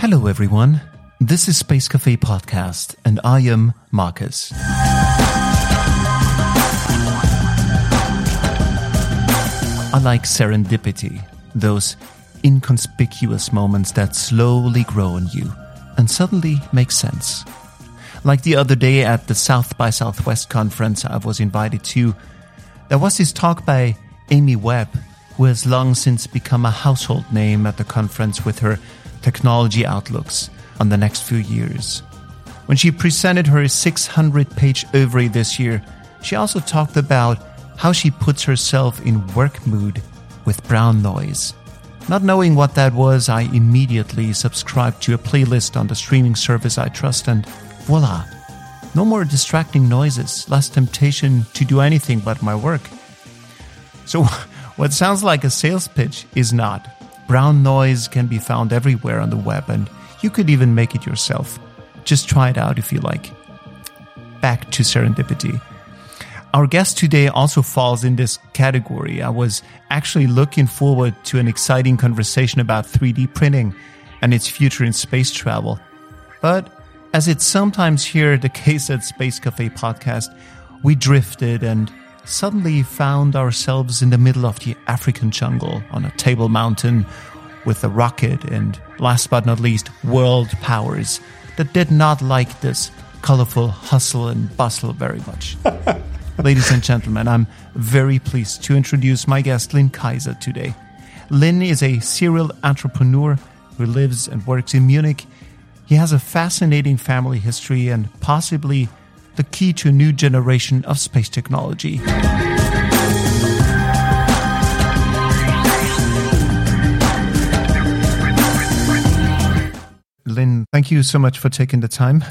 Hello, everyone. This is Space Cafe Podcast, and I am Marcus. I like serendipity, those inconspicuous moments that slowly grow on you and suddenly make sense. Like the other day at the South by Southwest conference I was invited to, there was this talk by Amy Webb, who has long since become a household name at the conference with her technology outlooks on the next few years. When she presented her 600 page ovary this year, she also talked about how she puts herself in work mood with brown noise. Not knowing what that was, I immediately subscribed to a playlist on the streaming service I trust, and voila! No more distracting noises, less temptation to do anything but my work. So, what sounds like a sales pitch is not. Brown noise can be found everywhere on the web, and you could even make it yourself. Just try it out if you like. Back to serendipity. Our guest today also falls in this category. I was actually looking forward to an exciting conversation about 3D printing and its future in space travel. But as it's sometimes here at the case at Space Cafe podcast, we drifted and suddenly found ourselves in the middle of the African jungle on a table mountain with a rocket and last but not least world powers that did not like this colorful hustle and bustle very much. Ladies and gentlemen, I'm very pleased to introduce my guest, Lin Kayser, today. Lin is a serial entrepreneur who lives and works in Munich. He has a fascinating family history and possibly the key to a new generation of space technology. Lin, thank you so much for taking the time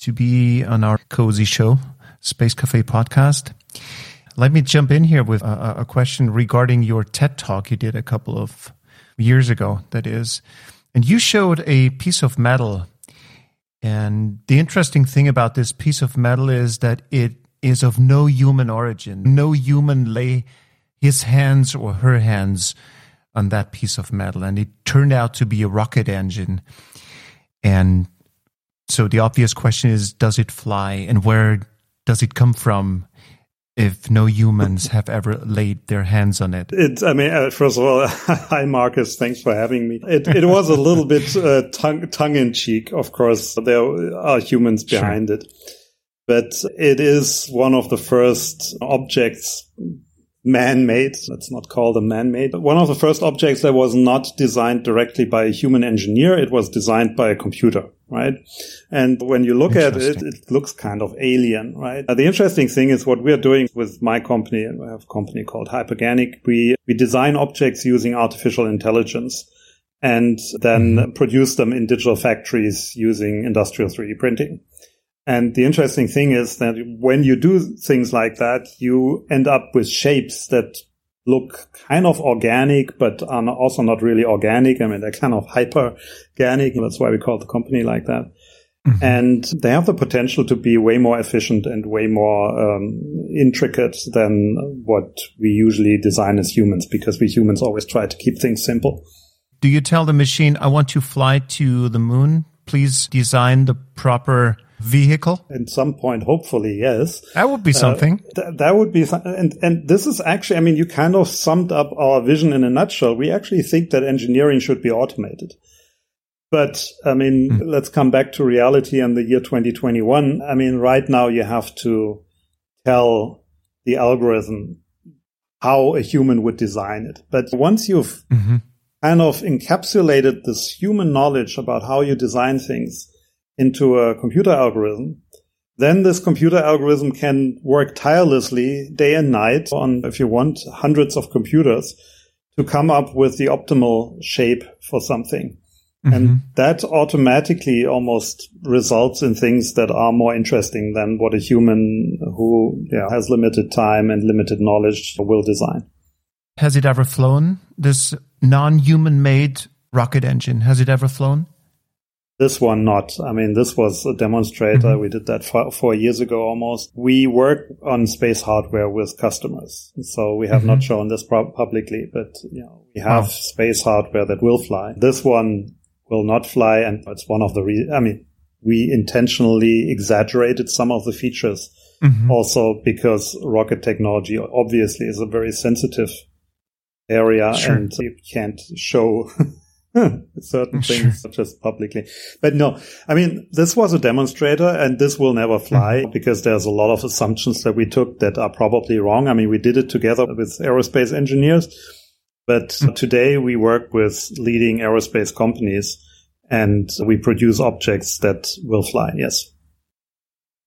to be on our cozy show. Space Cafe podcast. Let me jump in here with a, a, question regarding your TED talk you did a couple of years ago, that is. And you showed a piece of metal. And the interesting thing about this piece of metal is that it is of no human origin. No human lay his hands or her hands on that piece of metal. And it turned out to be a rocket engine. And so the obvious question is, does it fly? And where does it come from if no humans have ever laid their hands on it? It, I mean, uh, first of all, hi Marcus, thanks for having me. It, it was a little bit uh, tongue, tongue in cheek, of course. There are humans behind sure. it, but it is one of the first objects man-made. Let's not call them man-made. One of the first objects that was not designed directly by a human engineer. It was designed by a computer, right? And when you look at it, it looks kind of alien, right? Uh, the interesting thing is what we're doing with my company, and we have a company called Hyperganic. We, we design objects using artificial intelligence and then mm-hmm. produce them in digital factories using industrial 3D printing. And the interesting thing is that when you do things like that, you end up with shapes that look kind of organic, but are also not really organic. I mean, they're kind of hyper organic. That's why we call the company like that. Mm-hmm. And they have the potential to be way more efficient and way more um, intricate than what we usually design as humans, because we humans always try to keep things simple. Do you tell the machine, I want to fly to the moon? Please design the proper vehicle? At some point, hopefully, yes. That would be uh, something. Uh, th- that would be, and and this is actually, I mean, you kind of summed up our vision in a nutshell. We actually think that engineering should be automated. But I mean, mm. let's come back to reality in the year 2021. I mean, right now you have to tell the algorithm how a human would design it. But once you've mm-hmm. kind of encapsulated this human knowledge about how you design things, into a computer algorithm, then this computer algorithm can work tirelessly day and night on, if you want, hundreds of computers to come up with the optimal shape for something. Mm-hmm. And that automatically almost results in things that are more interesting than what a human who yeah, has limited time and limited knowledge will design. Has it ever flown? This non human made rocket engine, has it ever flown? This one not. I mean, this was a demonstrator. Mm-hmm. We did that four, four, years ago almost. We work on space hardware with customers. So we have mm-hmm. not shown this pro- publicly, but you know, we have wow. space hardware that will fly. This one will not fly. And it's one of the reasons, I mean, we intentionally exaggerated some of the features mm-hmm. also because rocket technology obviously is a very sensitive area sure. and you can't show certain things sure. just publicly. But no, I mean, this was a demonstrator and this will never fly mm-hmm. because there's a lot of assumptions that we took that are probably wrong. I mean, we did it together with aerospace engineers, but mm-hmm. today we work with leading aerospace companies and we produce objects that will fly. Yes.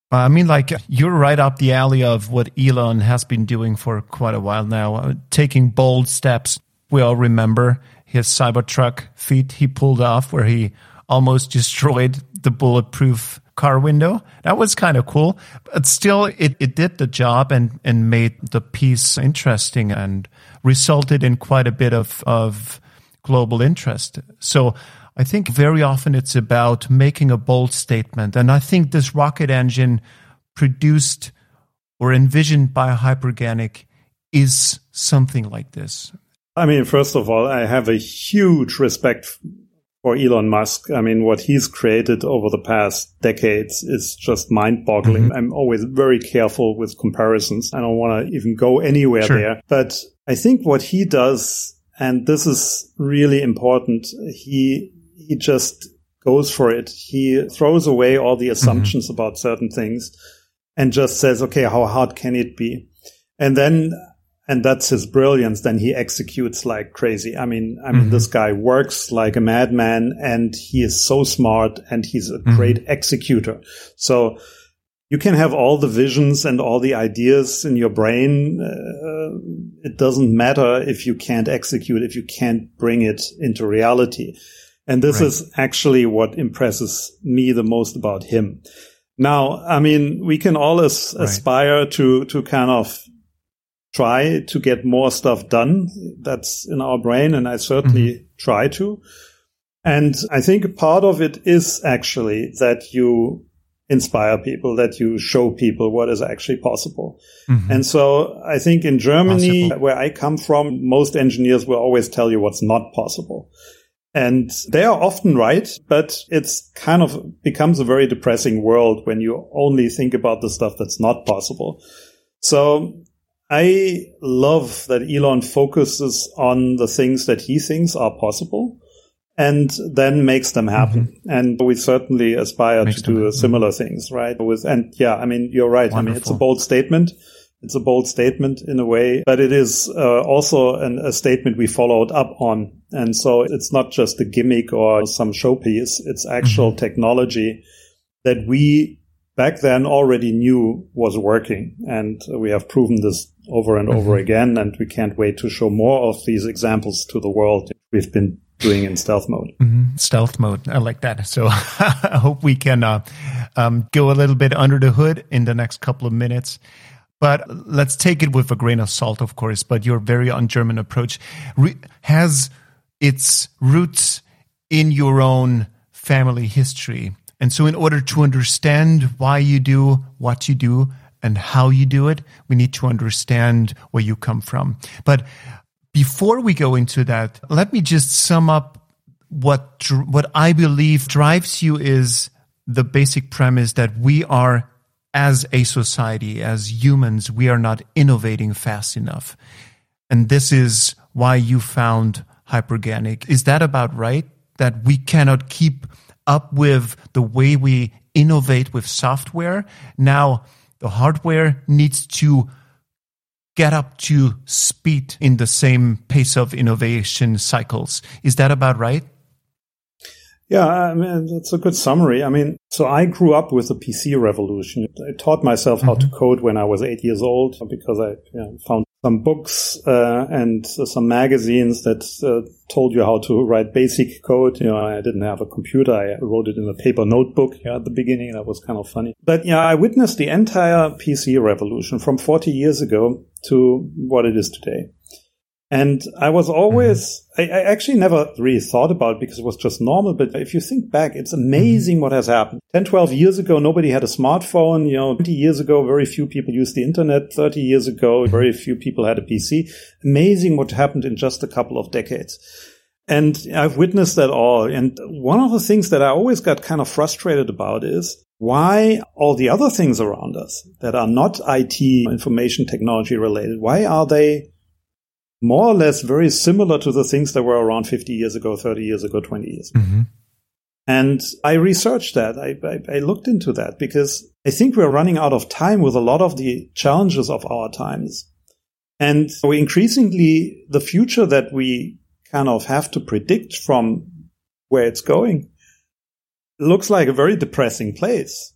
I mean, like you're right up the alley of what Elon has been doing for quite a while now, uh, taking bold steps. We all remember his Cybertruck feat he pulled off where he almost destroyed the bulletproof car window. That was kind of cool, but still it, it did the job and, and made the piece interesting and resulted in quite a bit of, of global interest. So I think very often it's about making a bold statement. And I think this rocket engine produced or envisioned by Hyperganic is something like this. I mean, first of all, I have a huge respect for Elon Musk. I mean, what he's created over the past decades is just mind boggling. Mm-hmm. I'm always very careful with comparisons. I don't want to even go anywhere sure. there. But I think what he does, and this is really important, he he just goes for it. He throws away all the mm-hmm. assumptions mm-hmm. about certain things and just says, okay, how hard can it be? And then, and that's his brilliance. Then he executes like crazy. I mean, I mean, mm-hmm. this guy works like a madman and he is so smart and he's a mm-hmm. great executor. So you can have all the visions and all the ideas in your brain. Uh, it doesn't matter if you can't execute, if you can't bring it into reality. And this right. is actually what impresses me the most about him. Now, I mean, we can all as, right. aspire to, to kind of try to get more stuff done. That's in our brain. And I certainly mm-hmm. try to. And I think part of it is actually that you inspire people, that you show people what is actually possible. Mm-hmm. And so I think in Germany, possible. where I come from, most engineers will always tell you what's not possible. And they are often right, but it's kind of becomes a very depressing world when you only think about the stuff that's not possible. So I love that Elon focuses on the things that he thinks are possible and then makes them happen. Mm-hmm. And we certainly aspire makes to do similar things, right? With, and yeah, I mean, you're right. Wonderful. I mean, it's a bold statement. It's a bold statement in a way, but it is uh, also an, a statement we followed up on. And so it's not just a gimmick or some showpiece. It's actual mm-hmm. technology that we back then already knew was working. And we have proven this over and over mm-hmm. again. And we can't wait to show more of these examples to the world. We've been doing in stealth mode. Mm-hmm. Stealth mode. I like that. So I hope we can uh, um, go a little bit under the hood in the next couple of minutes. But let's take it with a grain of salt, of course. But your very un-German approach re- has its roots in your own family history. And so, in order to understand why you do what you do and how you do it, we need to understand where you come from. But before we go into that, let me just sum up what what I believe drives you is the basic premise that we are as a society, as humans, we are not innovating fast enough. And this is why you found Hyperganic. Is that about right? That we cannot keep up with the way we innovate with software. Now, the hardware needs to get up to speed in the same pace of innovation cycles. Is that about right? Yeah, I mean, that's a good summary. I mean, so I grew up with the PC revolution. I taught myself how mm-hmm. to code when I was eight years old because I you know, found some books uh, and uh, some magazines that uh, told you how to write basic code. You know, I didn't have a computer. I wrote it in a paper notebook yeah, at the beginning. That was kind of funny. But yeah, I witnessed the entire PC revolution from 40 years ago to what it is today. And I was always, mm-hmm. I, I, actually never really thought about it because it was just normal. But if you think back, it's amazing mm-hmm. what has happened. 10, 12 years ago, nobody had a smartphone. You know, 20 years ago, very few people used the internet. 30 years ago, mm-hmm. very few people had a PC. Amazing what happened in just a couple of decades. And I've witnessed that all. And one of the things that I always got kind of frustrated about is why all the other things around us that are not IT information technology related, why are they more or less very similar to the things that were around 50 years ago, 30 years ago, 20 years ago. Mm-hmm. And I researched that. I, I, I, looked into that because I think we're running out of time with a lot of the challenges of our times. And we increasingly, the future that we kind of have to predict from where it's going looks like a very depressing place.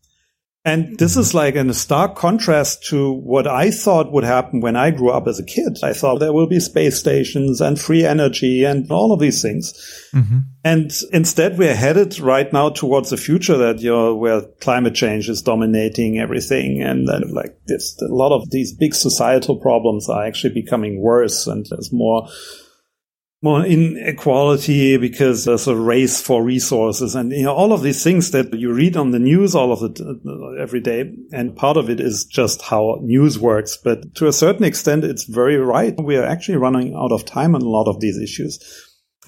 And this is like in a stark contrast to what I thought would happen when I grew up as a kid. I thought there will be space stations and free energy and all of these things. Mm-hmm. And instead we're headed right now towards the future that, you know, where climate change is dominating everything. And then like this, a lot of these big societal problems are actually becoming worse and there's more more inequality because there's a race for resources. And you know all of these things that you read on the news all of it uh, every day and part of it is just how news works. But to a certain extent it's very right. We are actually running out of time on a lot of these issues.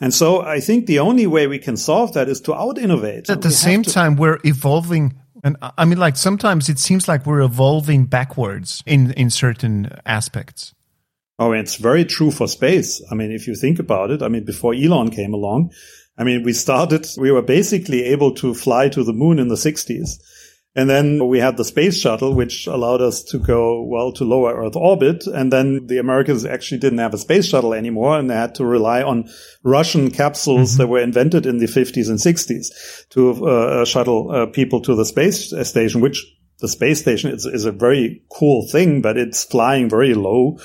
And so i think the only way we can solve that is to out innovate at the same time we're evolving and i mean like sometimes it seems like we're evolving backwards in in certain aspects Oh, it's very true for space. I mean, if you think about it, I mean, before Elon came along, I mean, we started, we were basically able to fly to the moon in the 60s. And then we had the space shuttle, which allowed us to go, well, to lower Earth orbit. And then the Americans actually didn't have a space shuttle anymore and they had to rely on Russian capsules mm-hmm. that were invented in the 50s and 60s to uh, uh, shuttle uh, people to the space station, which the space station is, is a very cool thing, but it's flying very low.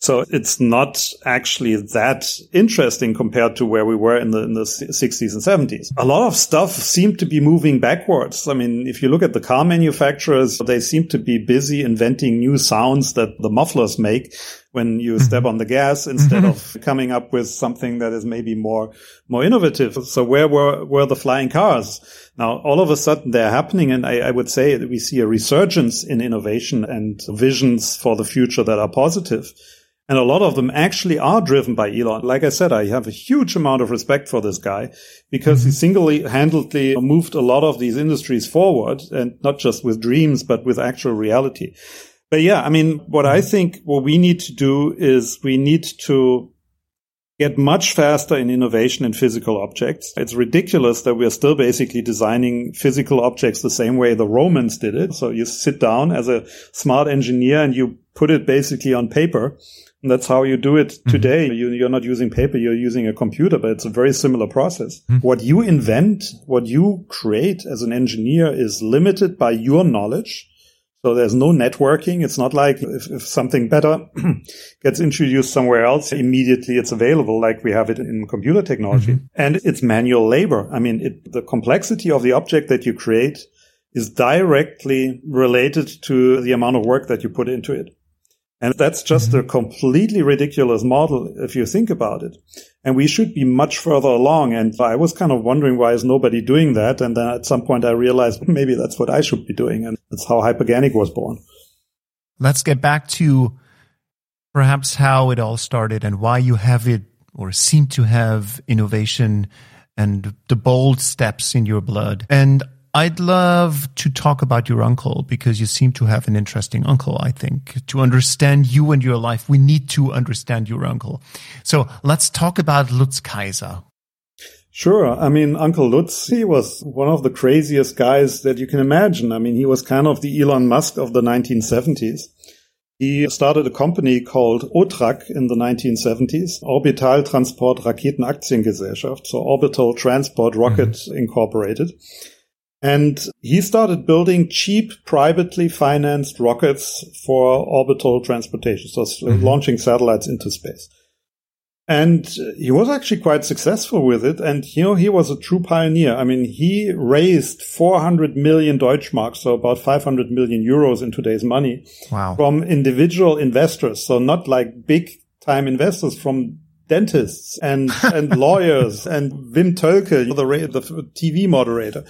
So it's not actually that interesting compared to where we were in the, in the 60s and 70s. A lot of stuff seemed to be moving backwards. I mean, if you look at the car manufacturers, they seem to be busy inventing new sounds that the mufflers make when you mm-hmm. step on the gas instead mm-hmm. of coming up with something that is maybe more, more innovative. So where were, were the flying cars? Now, all of a sudden they're happening. And I, I would say that we see a resurgence in innovation and visions for the future that are positive. And a lot of them actually are driven by Elon. Like I said, I have a huge amount of respect for this guy because mm-hmm. he single-handedly moved a lot of these industries forward and not just with dreams, but with actual reality. But yeah, I mean, what I think what we need to do is we need to get much faster in innovation in physical objects. It's ridiculous that we're still basically designing physical objects the same way the Romans did it. So you sit down as a smart engineer and you put it basically on paper and that's how you do it mm-hmm. today. Mm-hmm. You, are not using paper, you're using a computer, but it's a very similar process. Mm-hmm. What you invent, what you create as an engineer is limited by your knowledge. So there's no networking. It's not like if, if something better gets introduced somewhere else, immediately it's available like we have it in computer technology. Mm-hmm. And it's manual labor. I mean, it, the complexity of the object that you create is directly related to the amount of work that you put into it. And that's just mm-hmm. a completely ridiculous model if you think about it. And we should be much further along. And I was kind of wondering why is nobody doing that? And then at some point I realized maybe that's what I should be doing. And that's how Hyperganic was born. Let's get back to perhaps how it all started and why you have it or seem to have innovation and the bold steps in your blood. And I'd love to talk about your uncle because you seem to have an interesting uncle, I think. To understand you and your life, we need to understand your uncle. So let's talk about Lutz Kayser. Sure. I mean, Uncle Lutz, he was one of the craziest guys that you can imagine. I mean, he was kind of the Elon Musk of the 1970s. He started a company called OTRAG in the 1970s, Orbital Transport Raketen Aktiengesellschaft, so Orbital Transport Rocket mm-hmm. Incorporated. And he started building cheap, privately financed rockets for orbital transportation, so mm-hmm. launching satellites into space. And he was actually quite successful with it. And, you know, he was a true pioneer. I mean, he raised 400 million Deutschmarks, so about 500 million euros in today's money wow. from individual investors. So not like big time investors from dentists and, and lawyers and Wim Thoelke, the, the TV moderator,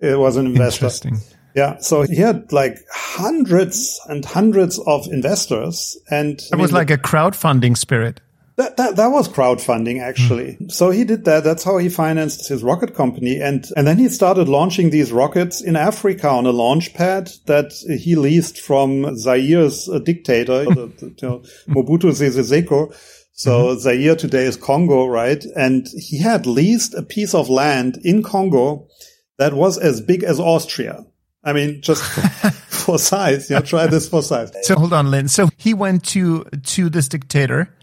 it was an investor. Interesting. Yeah. So he had like hundreds and hundreds of investors and it was like a crowdfunding spirit. That, that, that was crowdfunding actually. Mm. So he did that. That's how he financed his rocket company. And, and then he started launching these rockets in Africa on a launch pad that he leased from Zaire's uh, dictator, the, the, you know, Mobutu Sese Seko. So mm-hmm. Zaire today is Congo, right? And he had leased a piece of land in Congo that was as big as Austria. I mean, just for size, you know, try this for size. So hold on, Lin. So he went to, to this dictator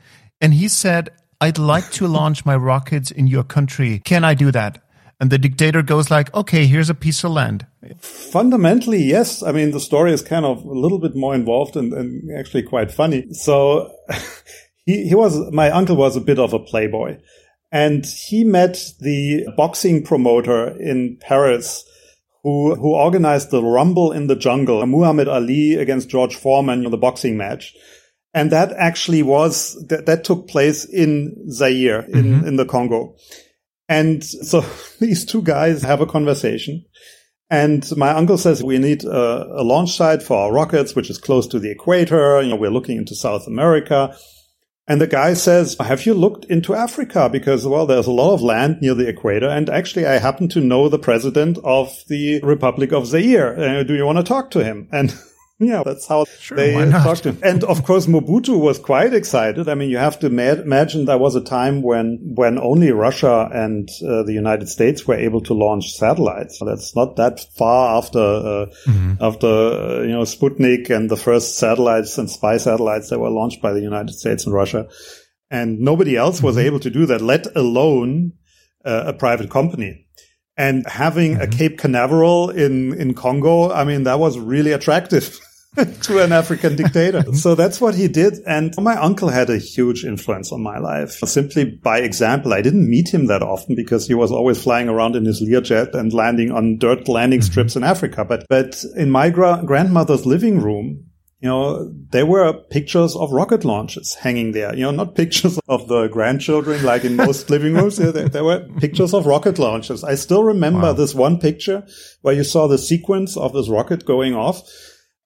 and he said, I'd like to launch my rockets in your country. Can I do that? And the dictator goes like, okay, here's a piece of land. Fundamentally, yes. I mean, the story is kind of a little bit more involved and, and actually quite funny. So he, he was, my uncle was a bit of a playboy and he met the boxing promoter in Paris who, who organized the Rumble in the Jungle, Muhammad Ali against George Foreman, the boxing match. And that actually was, that, that took place in Zaire, in, mm-hmm. in the Congo. And so these two guys have a conversation. And my uncle says we need a, a, launch site for our rockets, which is close to the equator. You know, we're looking into South America. And the guy says, have you looked into Africa? Because, well, there's a lot of land near the equator. And actually, I happen to know the president of the Republic of Zaire. Uh, do you want to talk to him? And yeah, that's how sure, they talked to him. And of course, Mobutu was quite excited. I mean, you have to ma- imagine there was a time when, when only Russia and uh, the United States were able to launch satellites. That's not that far after, uh, mm-hmm. after, uh, you know, Sputnik and the first satellites and spy satellites that were launched by the United States and Russia. And nobody else was mm-hmm. able to do that, let alone uh, a private company. And having mm-hmm. a Cape Canaveral in, in Congo, I mean, that was really attractive. to an African dictator. so that's what he did. And my uncle had a huge influence on my life. Simply by example, I didn't meet him that often because he was always flying around in his Learjet and landing on dirt landing mm-hmm. strips in Africa. But, but in my gra- grandmother's living room, you know, there were pictures of rocket launches hanging there. You know, not pictures of the grandchildren like in most living rooms. There, there, were pictures of rocket launches. I still remember wow. this one picture where you saw the sequence of this rocket going off.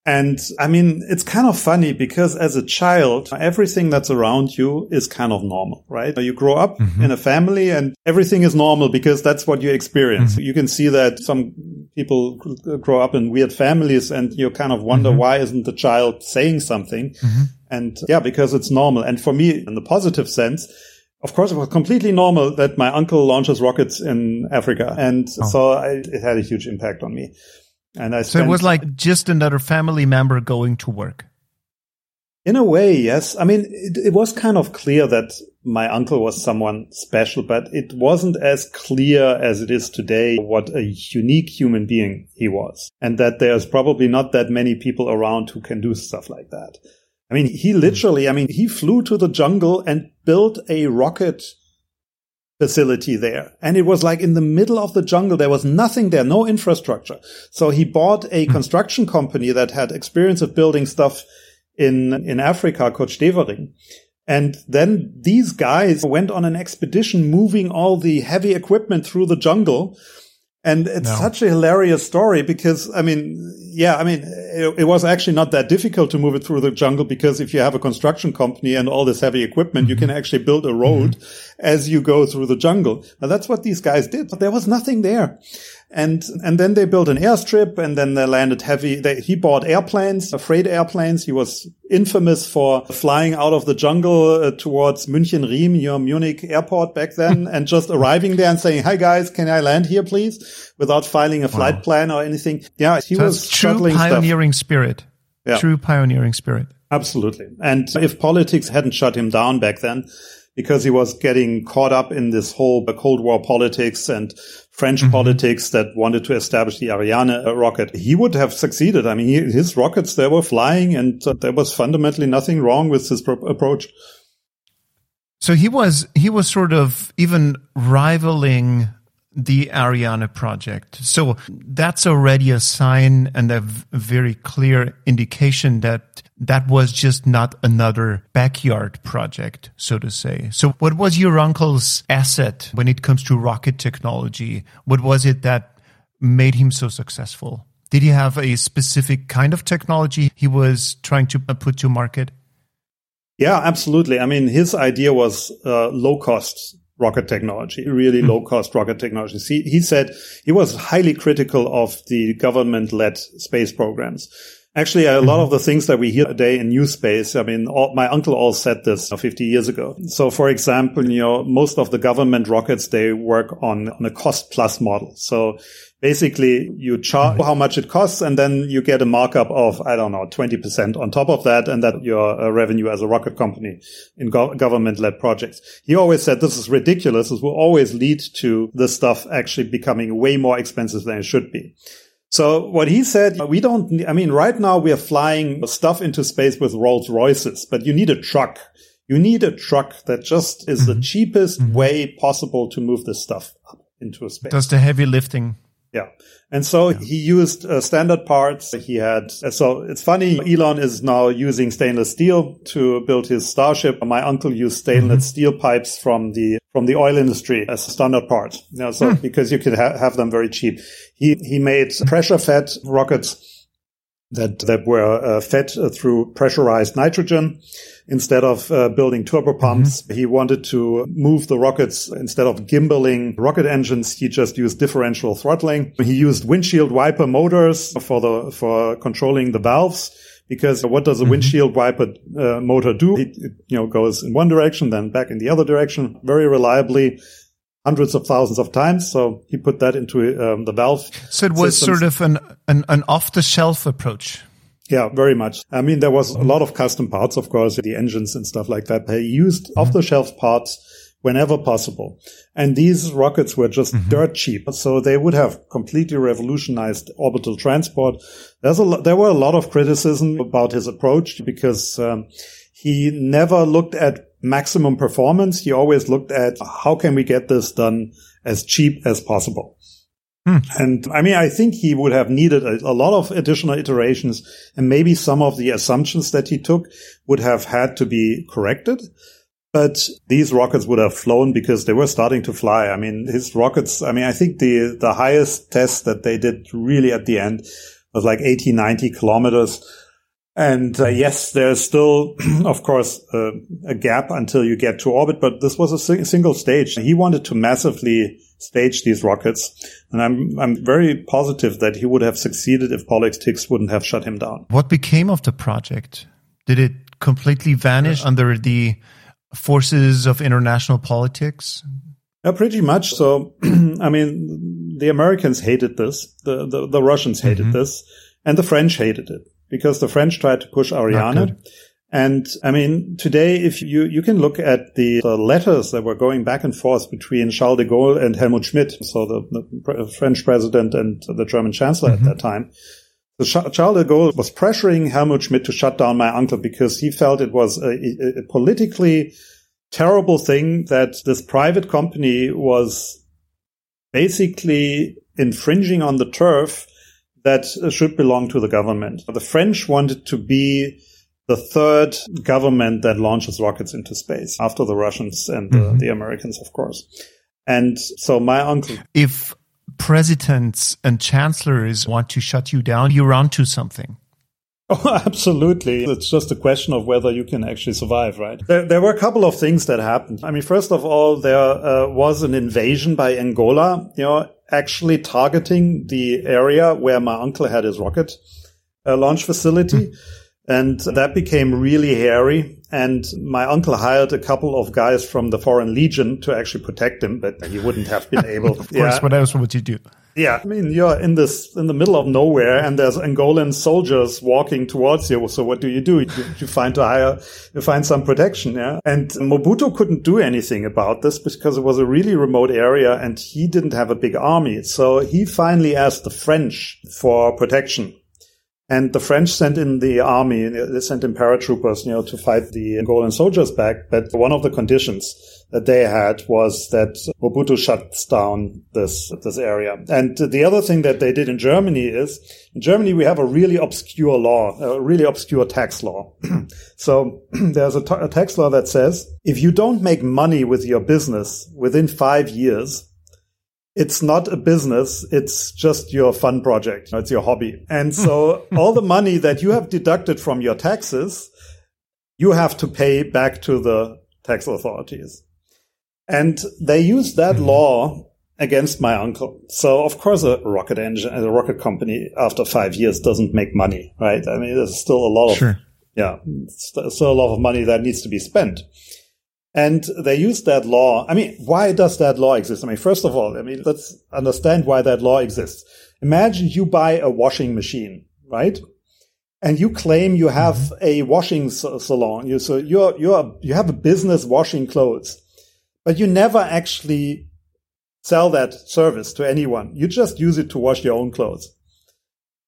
And I mean, it's kind of funny because as a child, everything that's around you is kind of normal, right? You grow up mm-hmm. in a family and everything is normal because that's what you experience. Mm-hmm. You can see that some people grow up in weird families and you kind of wonder mm-hmm. why isn't the child saying something? Mm-hmm. And yeah, because it's normal. And for me, in the positive sense, of course, it was completely normal that my uncle launches rockets in Africa. And oh. so I, it had a huge impact on me. And I so it was like just another family member going to work. In a way, yes. I mean, it, it, was kind of clear that my uncle was someone special, but it wasn't as clear as it is today what a unique human being he was. And that there's probably not that many people around who can do stuff like that. I mean, he hmm. literally, I mean, he flew to the jungle and built a rocket facility there. And it was like in the middle of the jungle. There was nothing there, no infrastructure. So he bought a hmm. construction company that had experience of building stuff in, in Africa called Stevering. And then these guys went on an expedition moving all the heavy equipment through the jungle and it's no. such a hilarious story because, I mean, yeah, I mean, it, it, was actually not that difficult to move it through the jungle because if you have a construction company and all this heavy equipment, mm-hmm. you can actually build a road mm-hmm. as you go through the jungle. Now that's what these guys did, but there was nothing there. And, and then they built an airstrip and then they landed heavy. They, he bought airplanes, freight airplanes. He was infamous for flying out of the jungle uh, towards München Riem, your Munich airport back then, and just arriving there and saying, Hi guys, can I land here, please? Without filing a flight wow. plan or anything. Yeah, he so was true pioneering stuff. spirit. Yeah. True pioneering spirit. Absolutely. And if politics hadn't shut him down back then, because he was getting caught up in this whole Cold War politics and French mm-hmm. politics that wanted to establish the Ariane rocket. He would have succeeded. I mean, he, his rockets, they were flying and uh, there was fundamentally nothing wrong with his pro- approach. So he was, he was sort of even rivaling the Ariane project. So that's already a sign and a v- very clear indication that that was just not another backyard project, so to say. So what was your uncle's asset when it comes to rocket technology? What was it that made him so successful? Did he have a specific kind of technology he was trying to put to market? Yeah, absolutely. I mean, his idea was uh, low cost rocket technology, really mm-hmm. low cost rocket technology. He, he said he was highly critical of the government led space programs. Actually, a lot mm-hmm. of the things that we hear today in new space, I mean, all, my uncle all said this 50 years ago. So, for example, you know, most of the government rockets, they work on, on a cost plus model. So basically you charge mm-hmm. how much it costs and then you get a markup of, I don't know, 20% on top of that. And that your uh, revenue as a rocket company in go- government led projects. He always said this is ridiculous. This will always lead to this stuff actually becoming way more expensive than it should be. So what he said, we don't, I mean, right now we are flying stuff into space with Rolls Royces, but you need a truck. You need a truck that just is mm-hmm. the cheapest mm-hmm. way possible to move this stuff up into space. Does the heavy lifting. Yeah. And so yeah. he used uh, standard parts. He had, so it's funny. Elon is now using stainless steel to build his Starship. My uncle used stainless mm-hmm. steel pipes from the, from the oil industry as a standard part. You know, so mm. because you could ha- have them very cheap. He, he made pressure fed rockets that, that were uh, fed through pressurized nitrogen instead of uh, building turbopumps. Mm-hmm. He wanted to move the rockets instead of gimbaling rocket engines. He just used differential throttling. He used windshield wiper motors for the, for controlling the valves. Because what does a mm-hmm. windshield wiper uh, motor do? It, it, you know, goes in one direction, then back in the other direction very reliably hundreds of thousands of times. So he put that into um, the valve. So it was systems. sort of an, an, an off the shelf approach. Yeah, very much. I mean, there was a lot of custom parts, of course, the engines and stuff like that. They used mm-hmm. off the shelf parts whenever possible. And these rockets were just mm-hmm. dirt cheap. So they would have completely revolutionized orbital transport. There's a lo- there were a lot of criticism about his approach because um, he never looked at maximum performance. He always looked at how can we get this done as cheap as possible. Hmm. And I mean, I think he would have needed a, a, lot of additional iterations and maybe some of the assumptions that he took would have had to be corrected. But these rockets would have flown because they were starting to fly. I mean, his rockets, I mean, I think the, the highest test that they did really at the end was like 80, 90 kilometers. And uh, yes, there's still, of course, uh, a gap until you get to orbit, but this was a si- single stage. He wanted to massively stage these rockets. And I'm, I'm very positive that he would have succeeded if politics wouldn't have shut him down. What became of the project? Did it completely vanish under the forces of international politics? Yeah, pretty much. So, I mean, the Americans hated this. The, the, the Russians hated mm-hmm. this and the French hated it because the French tried to push Ariane. And I mean, today, if you, you can look at the, the, letters that were going back and forth between Charles de Gaulle and Helmut Schmidt, so the, the French president and the German chancellor mm-hmm. at that time. So Charles de Gaulle was pressuring Helmut Schmidt to shut down my uncle because he felt it was a, a politically terrible thing that this private company was basically infringing on the turf that should belong to the government. The French wanted to be the third government that launches rockets into space after the Russians and mm-hmm. the, the Americans, of course. And so my uncle. If presidents and chancellors want to shut you down, you're onto something. Oh, absolutely. It's just a question of whether you can actually survive, right? There, there were a couple of things that happened. I mean, first of all, there uh, was an invasion by Angola, you know, actually targeting the area where my uncle had his rocket uh, launch facility. And that became really hairy. And my uncle hired a couple of guys from the Foreign Legion to actually protect him, but he wouldn't have been able. of course, yeah. what else would you do? Yeah, I mean, you're in this, in the middle of nowhere and there's Angolan soldiers walking towards you. So what do you do? You, you find to hire, you find some protection. Yeah. And Mobutu couldn't do anything about this because it was a really remote area and he didn't have a big army. So he finally asked the French for protection. And the French sent in the army, they sent in paratroopers, you know, to fight the Angolan soldiers back. But one of the conditions that they had was that Mobutu shuts down this, this area. And the other thing that they did in Germany is in Germany, we have a really obscure law, a really obscure tax law. so there's a, tax law that says if you don't make money with your business within five years, it's not a business. It's just your fun project. It's your hobby. And so all the money that you have deducted from your taxes, you have to pay back to the tax authorities. And they used that mm-hmm. law against my uncle. So of course a rocket engine, a rocket company after five years doesn't make money, right? I mean, there's still a lot of, sure. yeah, still a lot of money that needs to be spent. And they use that law. I mean, why does that law exist? I mean, first of all, I mean, let's understand why that law exists. Imagine you buy a washing machine, right? And you claim you have mm-hmm. a washing salon. You, so you're, you're, you have a business washing clothes but you never actually sell that service to anyone. You just use it to wash your own clothes.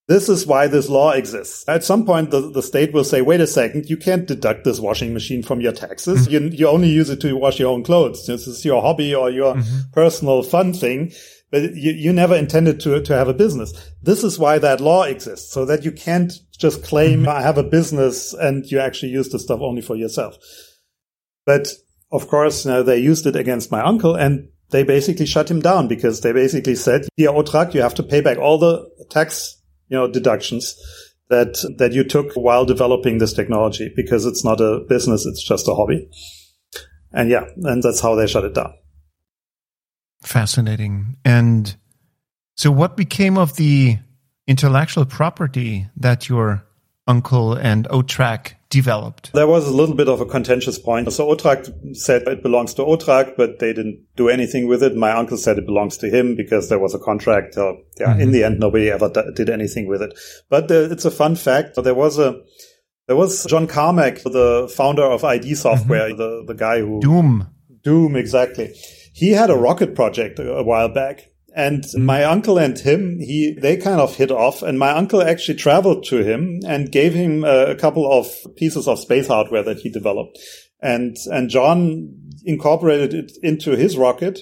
This is why this law exists. At some point, the, the state will say, wait a second, you can't deduct this washing machine from your taxes. Mm-hmm. You, you only use it to wash your own clothes. This is your hobby or your mm-hmm. personal fun thing, but you, you never intended to, to have a business. This is why that law exists, so that you can't just claim, mm-hmm. I have a business and you actually use the stuff only for yourself. But of course, you know, they used it against my uncle and they basically shut him down because they basically said, here, OTRAG, you have to pay back all the tax, you know, deductions that, that you took while developing this technology because it's not a business. It's just a hobby. And yeah, and that's how they shut it down. Fascinating. And so what became of the intellectual property that your uncle and OTRAG developed? There was a little bit of a contentious point. So OTRAG said it belongs to OTRAG, but they didn't do anything with it. My uncle said it belongs to him because there was a contract. Uh, yeah, mm-hmm. in the end, nobody ever d- did anything with it. But uh, it's a fun fact. There was a there was John Carmack, the founder of ID Software, mm-hmm. the the guy who Doom Doom exactly. He had a rocket project a while back and mm. my uncle and him, he, they kind of hit off and my uncle actually traveled to him and gave him a, a couple of pieces of space hardware that he developed. And, and John incorporated it into his rocket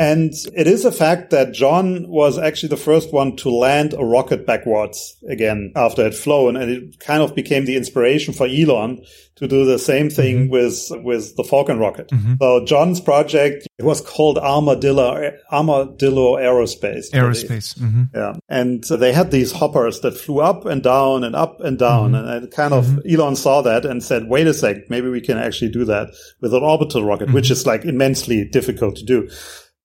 and it is a fact that John was actually the first one to land a rocket backwards again after it flown. And it kind of became the inspiration for Elon to do the same thing mm-hmm. with, with the Falcon rocket. Mm-hmm. So John's project, it was called Armadillo, Armadillo Aerospace. Aerospace. Mm-hmm. Yeah. And they had these hoppers that flew up and down and up and down. Mm-hmm. And it kind of, mm-hmm. Elon saw that and said, wait a sec, maybe we can actually do that with an orbital rocket, which mm-hmm. is like immensely difficult to do.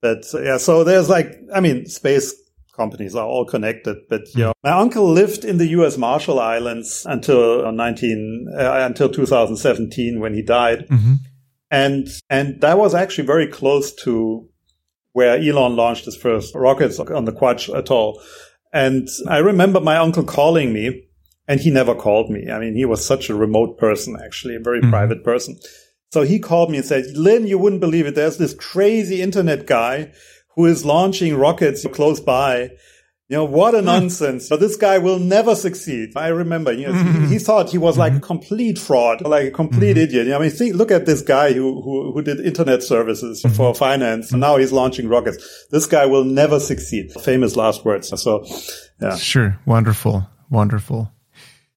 But yeah, so there's like, I mean, space companies are all connected. But yeah, my uncle lived in the U.S. Marshall Islands until 19 uh, until 2017 when he died, mm-hmm. and and that was actually very close to where Elon launched his first rockets on the Kwaj Atoll. And I remember my uncle calling me, and he never called me. I mean, he was such a remote person, actually, a very mm-hmm. private person. So he called me and said, Lin, you wouldn't believe it. There's this crazy internet guy who is launching rockets close by. You know, what a nonsense. So this guy will never succeed. I remember, you know, mm-hmm. he, he, thought he was like a mm-hmm. complete fraud, like a complete mm-hmm. idiot. You know, I mean, think, look at this guy who, who, who did internet services mm-hmm. for finance. And now he's launching rockets. This guy will never succeed. Famous last words. So, yeah. Sure. Wonderful. Wonderful.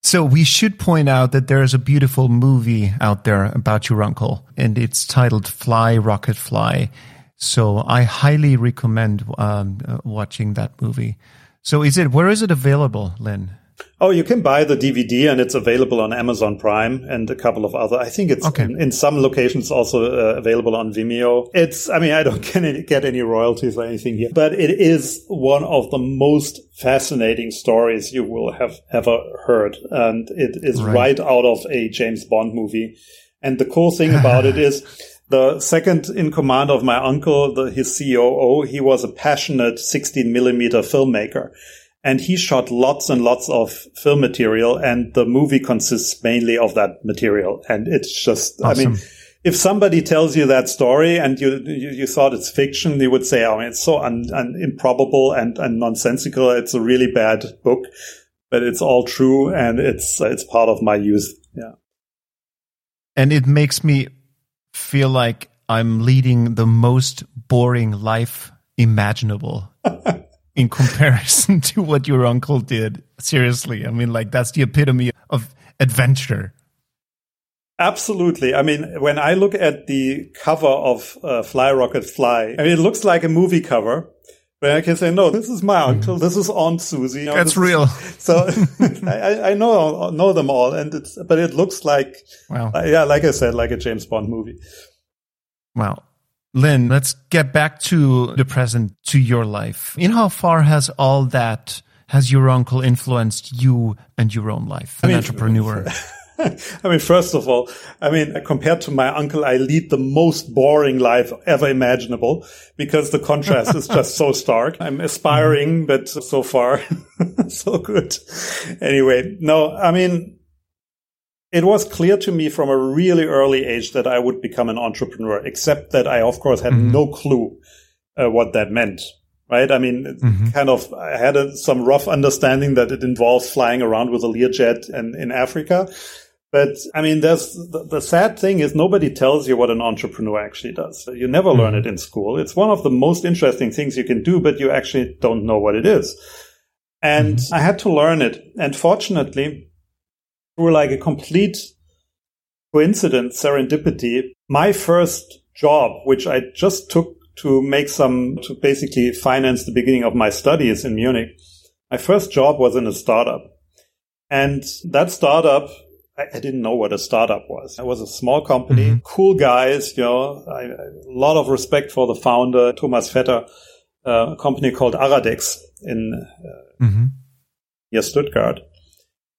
So we should point out that there is a beautiful movie out there about your uncle, and it's titled Fly Rocket Fly. So I highly recommend um, uh, watching that movie. So is it where is it available, Lin? Oh, you can buy the DVD and it's available on Amazon Prime and a couple of other. I think it's okay. in, in, some locations also uh, available on Vimeo. It's, I mean, I don't get any, get any royalties or anything here, but it is one of the most fascinating stories you will have ever heard. And it is right, right out of a James Bond movie. And the cool thing about it is the second in command of my uncle, the, his COO, he was a passionate 16 millimeter filmmaker and he shot lots and lots of film material and the movie consists mainly of that material. And it's just awesome. i mean if somebody tells you that story and you you, you thought it's fiction you would say oh it's so un, un, improbable and, and nonsensical. It's a really bad book but it's all true and it's it's part of my youth. Yeah. And it makes me feel like I'm leading the most boring life imaginable in comparison to what your uncle did. Seriously. I mean, like, that's the epitome of adventure. Absolutely. I mean, when I look at the cover of uh, Fly Rocket Fly, I mean, it looks like a movie cover. But I can say, no, this is my uncle. This is Aunt Susie. You know, That's real. Is, so I, I, know know them all, and it's but it looks like, wow. Uh, yeah, like I said, like a James Bond movie. Wow. Lin, let's get back to the present, to your life. In how far has all that, has your uncle influenced you and your own life, an I mean, entrepreneur? I mean, first of all, I mean, compared to my uncle, I lead the most boring life ever imaginable because the contrast is just so stark. I'm aspiring, but so far, so good. Anyway, no, I mean, it was clear to me from a really early age that I would become an entrepreneur, except that I, of course, had mm-hmm. no clue uh, what that meant. Right. I mean, mm-hmm. kind of, I had a, some rough understanding that it involves flying around with a Learjet and in Africa. But I mean, there's the, the, sad thing is nobody tells you what an entrepreneur actually does. You never mm-hmm. learn it in school. It's one of the most interesting things you can do, but you actually don't know what it is. And mm-hmm. I had to learn it. And fortunately, through like a complete coincidence, serendipity, my first job, which I just took to make some, to basically finance the beginning of my studies in Munich, my first job was in a startup. And that startup I, I, didn't know what a startup was. It was a small company, mm-hmm. cool guys, you know, I, a lot of respect for the founder, Thomas Vetter, uh, a company called Aradex in uh, mm-hmm. near Stuttgart.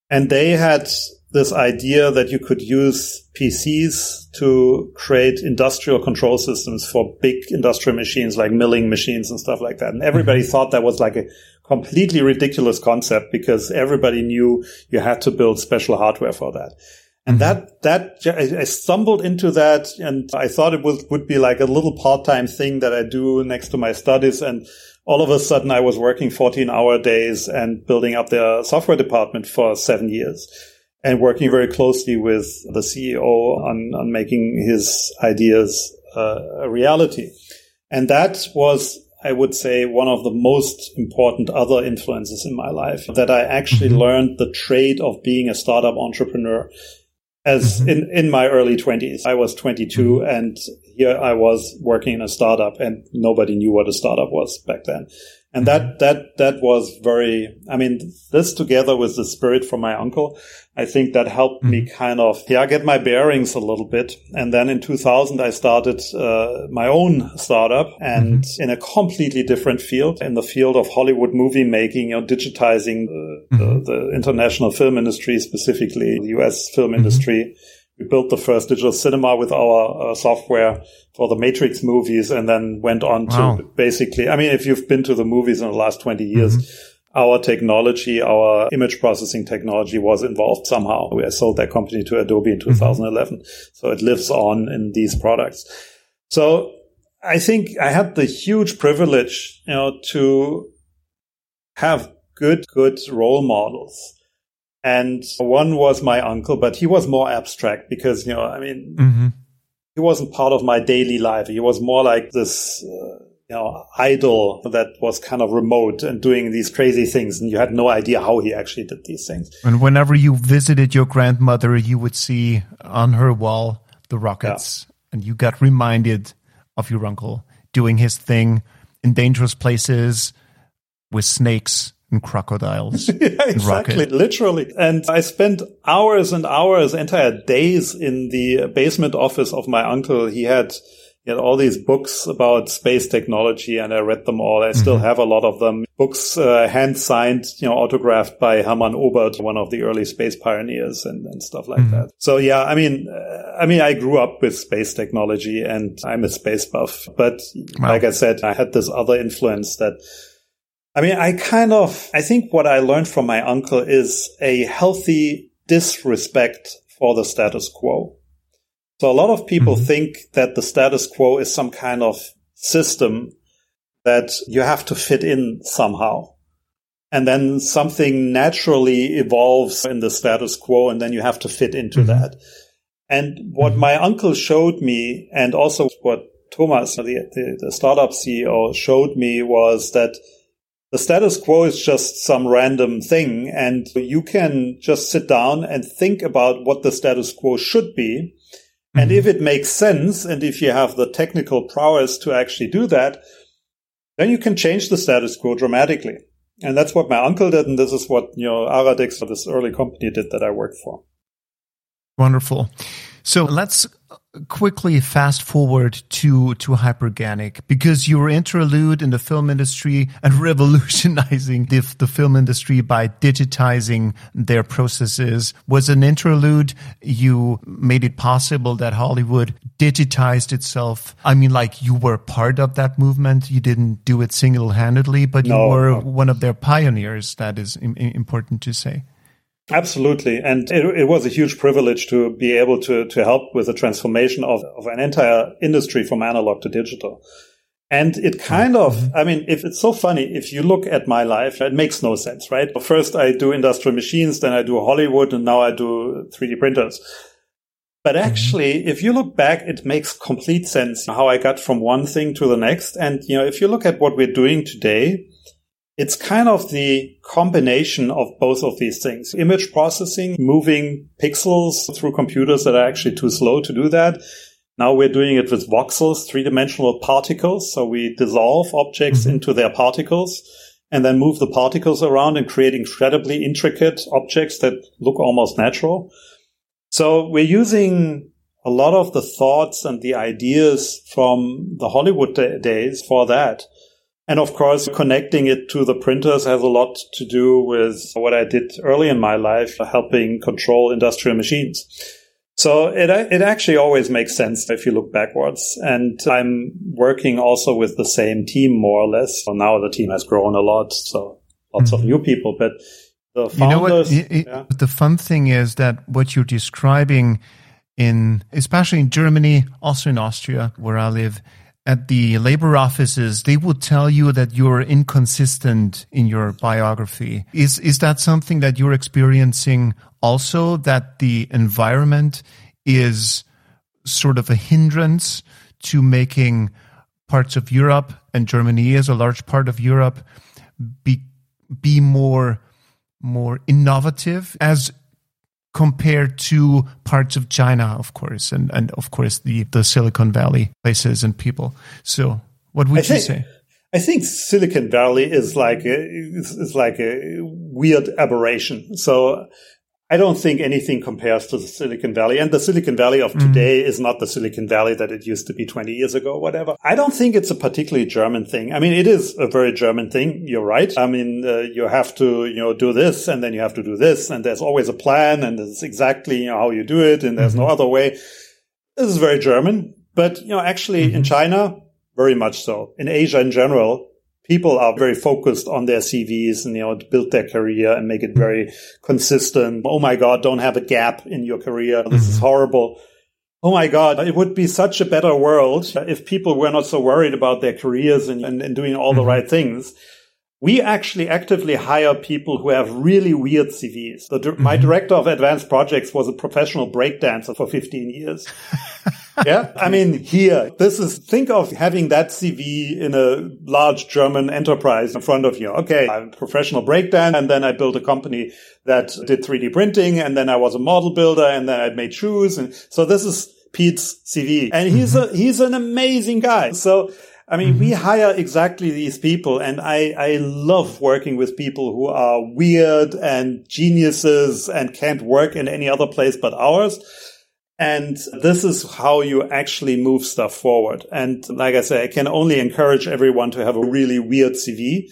And they had this idea that you could use PCs to create industrial control systems for big industrial machines like milling machines and stuff like that. And everybody mm-hmm. thought that was like a completely ridiculous concept because everybody knew you had to build special hardware for that. And mm-hmm. that, that, I stumbled into that and I thought it was, would be like a little part-time thing that I do next to my studies. And all of a sudden I was working 14 hour days and building up their software department for seven years and working very closely with the CEO on, on making his ideas uh, a reality. And that was I would say one of the most important other influences in my life that I actually mm-hmm. learned the trade of being a startup entrepreneur as mm-hmm. in, in my early twenties. I was 22 mm-hmm. and here I was working in a startup and nobody knew what a startup was back then. And that, that, that was very, I mean, this together with the spirit from my uncle, I think that helped mm. me mm-hmm. kind of, yeah, get my bearings a little bit. And then in 2000, I started uh, my own startup and mm-hmm. in a completely different field, in the field of Hollywood movie making, you know, digitizing the, mm-hmm. the, the international film industry, specifically the US film mm-hmm. industry we built the first digital cinema with our uh, software for the Matrix movies and then went on wow. to basically, I mean, if you've been to the movies in the last 20 years, mm-hmm. Our technology, our image processing technology was involved somehow. We sold that company to Adobe in 2011. Mm-hmm. So it lives on in these products. So I think I had the huge privilege, you know, to have good, good role models and one was my uncle, but he was more abstract because, you know, I mean, mm-hmm. he wasn't part of my daily life. He was more like this, uh, you know, idol that was kind of remote and doing these crazy things. And you had no idea how he actually did these things. And whenever you visited your grandmother, you would see on her wall the rockets yeah. and you got reminded of your uncle doing his thing in dangerous places with snakes and crocodiles. yeah, exactly, literally. And I spent hours and hours, entire days in the basement office of my uncle. He had, he had all these books about space technology and I read them all. I still mm-hmm. have a lot of them. Books, uh, hand signed, you know, autographed by Hermann Oberth, one of the early space pioneers and, and stuff like mm-hmm. that. So yeah, I mean, uh, I mean, I grew up with space technology and I'm a space buff, but wow. like I said, I had this other influence that I mean, I kind of, I think what I learned from my uncle is a healthy disrespect for the status quo. So a lot of people mm-hmm. think that the status quo is some kind of system that you have to fit in somehow. And then something naturally evolves in the status quo and then you have to fit into mm-hmm. that. And what my uncle showed me, and also what Thomas, the, the, the startup CEO, showed me was that the status quo is just some random thing, and you can just sit down and think about what the status quo should be. Mm-hmm. And if it makes sense, and if you have the technical prowess to actually do that, then you can change the status quo dramatically. And that's what my uncle did, and this is what you know Aradex, this early company, did that I worked for. Wonderful. So let's quickly fast forward to to hyperganic because your interlude in the film industry and revolutionizing the, the film industry by digitizing their processes was an interlude. You made it possible that hollywood digitized itself. I mean like you were part of that movement. You didn't do it single-handedly but no, you were no. one of their pioneers that is important to say Absolutely. And it, it, was a huge privilege to be able to, to help with the transformation of, of an entire industry from analog to digital. And it kind of, mm-hmm. I mean, if it's so funny, if you look at my life, it makes no sense, right? First I do industrial machines, then I do Hollywood, and now I do 3D printers. But mm-hmm. actually, if you look back, it makes complete sense how I got from one thing to the next. And, you know, if you look at what we're doing today, it's kind of the combination of both of these things. Image processing, moving pixels through computers that are actually too slow to do that. Now we're doing it with voxels, three dimensional particles. So we dissolve objects mm-hmm. into their particles and then move the particles around and create incredibly intricate objects that look almost natural. So we're using a lot of the thoughts and the ideas from the Hollywood days for that. And of course, connecting it to the printers has a lot to do with what I did early in my life, helping control industrial machines. So it, it actually always makes sense if you look backwards. And I'm working also with the same team more or less. So now the team has grown a lot. So lots mm-hmm. of new people, but the founders. You know what? Yeah. The fun thing is that what you're describing in, especially in Germany, also in Austria, where I live, at the labor offices, they would tell you that you're inconsistent in your biography. Is, is that something that you're experiencing also that the environment is sort of a hindrance to making parts of Europe and Germany is a large part of Europe be, be more, more innovative as compared to parts of China, of course, and, and of course the, the Silicon Valley places and people. So what would I you think, say? I think Silicon Valley is like a, is, is like a weird aberration. So I don't think anything compares to the Silicon Valley. And the Silicon Valley of mm. today is not the Silicon Valley that it used to be 20 years ago, whatever. I don't think it's a particularly German thing. I mean, it is a very German thing. You're right. I mean, uh, you have to, you know, do this and then you have to do this. And there's always a plan and it's exactly you know, how you do it. And there's mm-hmm. no other way. This is very German. But, you know, actually mm-hmm. in China, very much so. In Asia in general, people are very focused on their CVs and, you know, build their career and make it very consistent. Oh my God, don't have a gap in your career. This mm-hmm. is horrible. Oh my God, it would be such a better world if people were not so worried about their careers and, and, and doing all mm-hmm. the right things. We actually actively hire people who have really weird CVs. Mm-hmm. My director of advanced projects was a professional breakdancer for 15 years. yeah. I mean, here, this is, think of having that CV in a large German enterprise in front of you. Okay. I'm a professional breakdancer and then I built a company that did 3D printing and then I was a model builder and then I made shoes. And so this is Pete's CV and he's mm-hmm. a, he's an amazing guy. So, I mean, mm-hmm. we hire exactly these people and I, I love working with people who are weird and geniuses and can't work in any other place but ours. And this is how you actually move stuff forward. And like I say, I can only encourage everyone to have a really weird CV.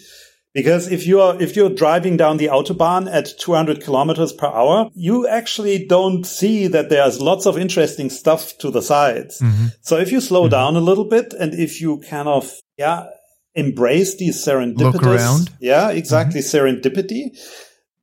Because if you're, if you're driving down the Autobahn at 200 kilometers per hour, you actually don't see that there's lots of interesting stuff to the sides. Mm-hmm. So if you slow mm-hmm. down a little bit and if you kind of, yeah, embrace these serendipitous, yeah, exactly mm-hmm. serendipity,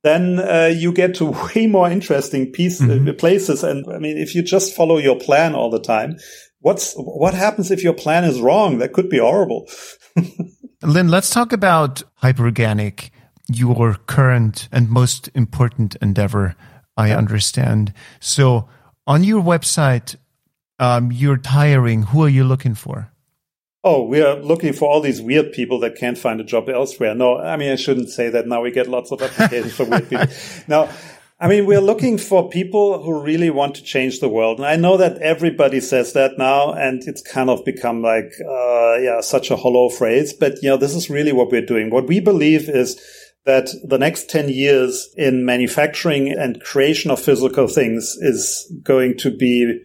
then uh, you get to way more interesting piece, uh, mm-hmm. uh, places. And I mean, if you just follow your plan all the time, what's what happens if your plan is wrong? That could be horrible. Lin, let's talk about Hyperganic, your current and most important endeavor. I understand. So, On your website, um, you're hiring. Who are you looking for? Oh, we are looking for all these weird people that can't find a job elsewhere. No, I mean, I shouldn't say that now. We get lots of applications for weird people. Now, I mean, we're looking for people who really want to change the world. And I know that everybody says that now, and it's kind of become like, uh, yeah, such a hollow phrase. But, you know, this is really what we're doing. What we believe is that the next 10 years in manufacturing and creation of physical things is going to be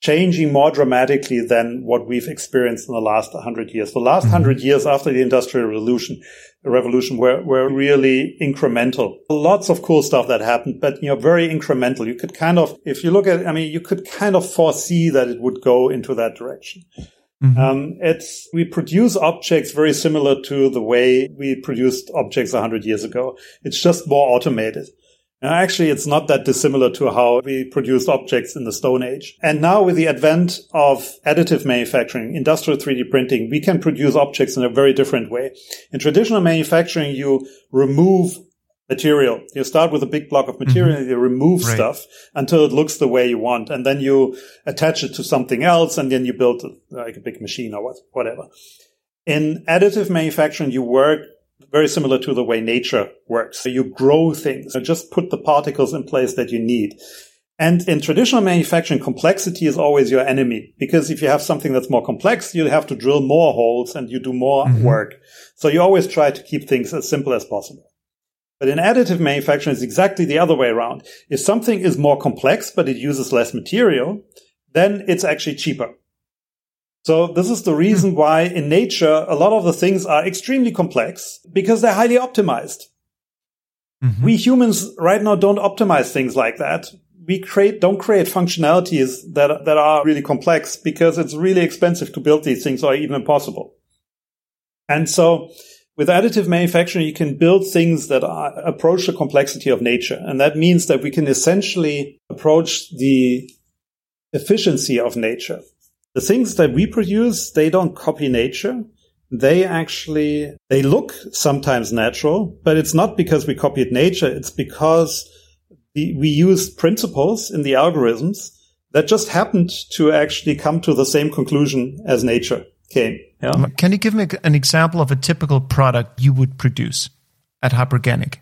changing more dramatically than what we've experienced in the last 100 years. The last 100 mm-hmm. years after the Industrial Revolution, revolution were, were really incremental. Lots of cool stuff that happened, but, you know, very incremental. You could kind of, if you look at, I mean, you could kind of foresee that it would go into that direction. Mm-hmm. Um, it's, we produce objects very similar to the way we produced objects 100 years ago. It's just more automated. Actually, it's not that dissimilar to how we produced objects in the Stone Age. And now with the advent of additive manufacturing, industrial 3D printing, we can produce objects in a very different way. In traditional manufacturing, you remove material. You start with a big block of material, mm-hmm. you remove right. stuff until it looks the way you want, and then you attach it to something else, and then you build like a big machine or what, whatever. In additive manufacturing, you work very similar to the way nature works. So you grow things, you just put the particles in place that you need. And in traditional manufacturing, complexity is always your enemy because if you have something that's more complex, you have to drill more holes and you do more mm-hmm. work. So you always try to keep things as simple as possible. But in additive manufacturing, it's exactly the other way around. If something is more complex, but it uses less material, then it's actually cheaper. So this is the reason hmm. why in nature, a lot of the things are extremely complex because they're highly optimized. Mm-hmm. We humans right now don't optimize things like that. We create, don't create functionalities that, that are really complex because it's really expensive to build these things or even impossible. And so with additive manufacturing, you can build things that are, approach the complexity of nature. And that means that we can essentially approach the efficiency of nature the things that we produce, they don't copy nature. They actually, they look sometimes natural, but it's not because we copied nature. It's because we, we used principles in the algorithms that just happened to actually come to the same conclusion as nature came. Yeah. Can you give me an example of a typical product you would produce at Hyperganic?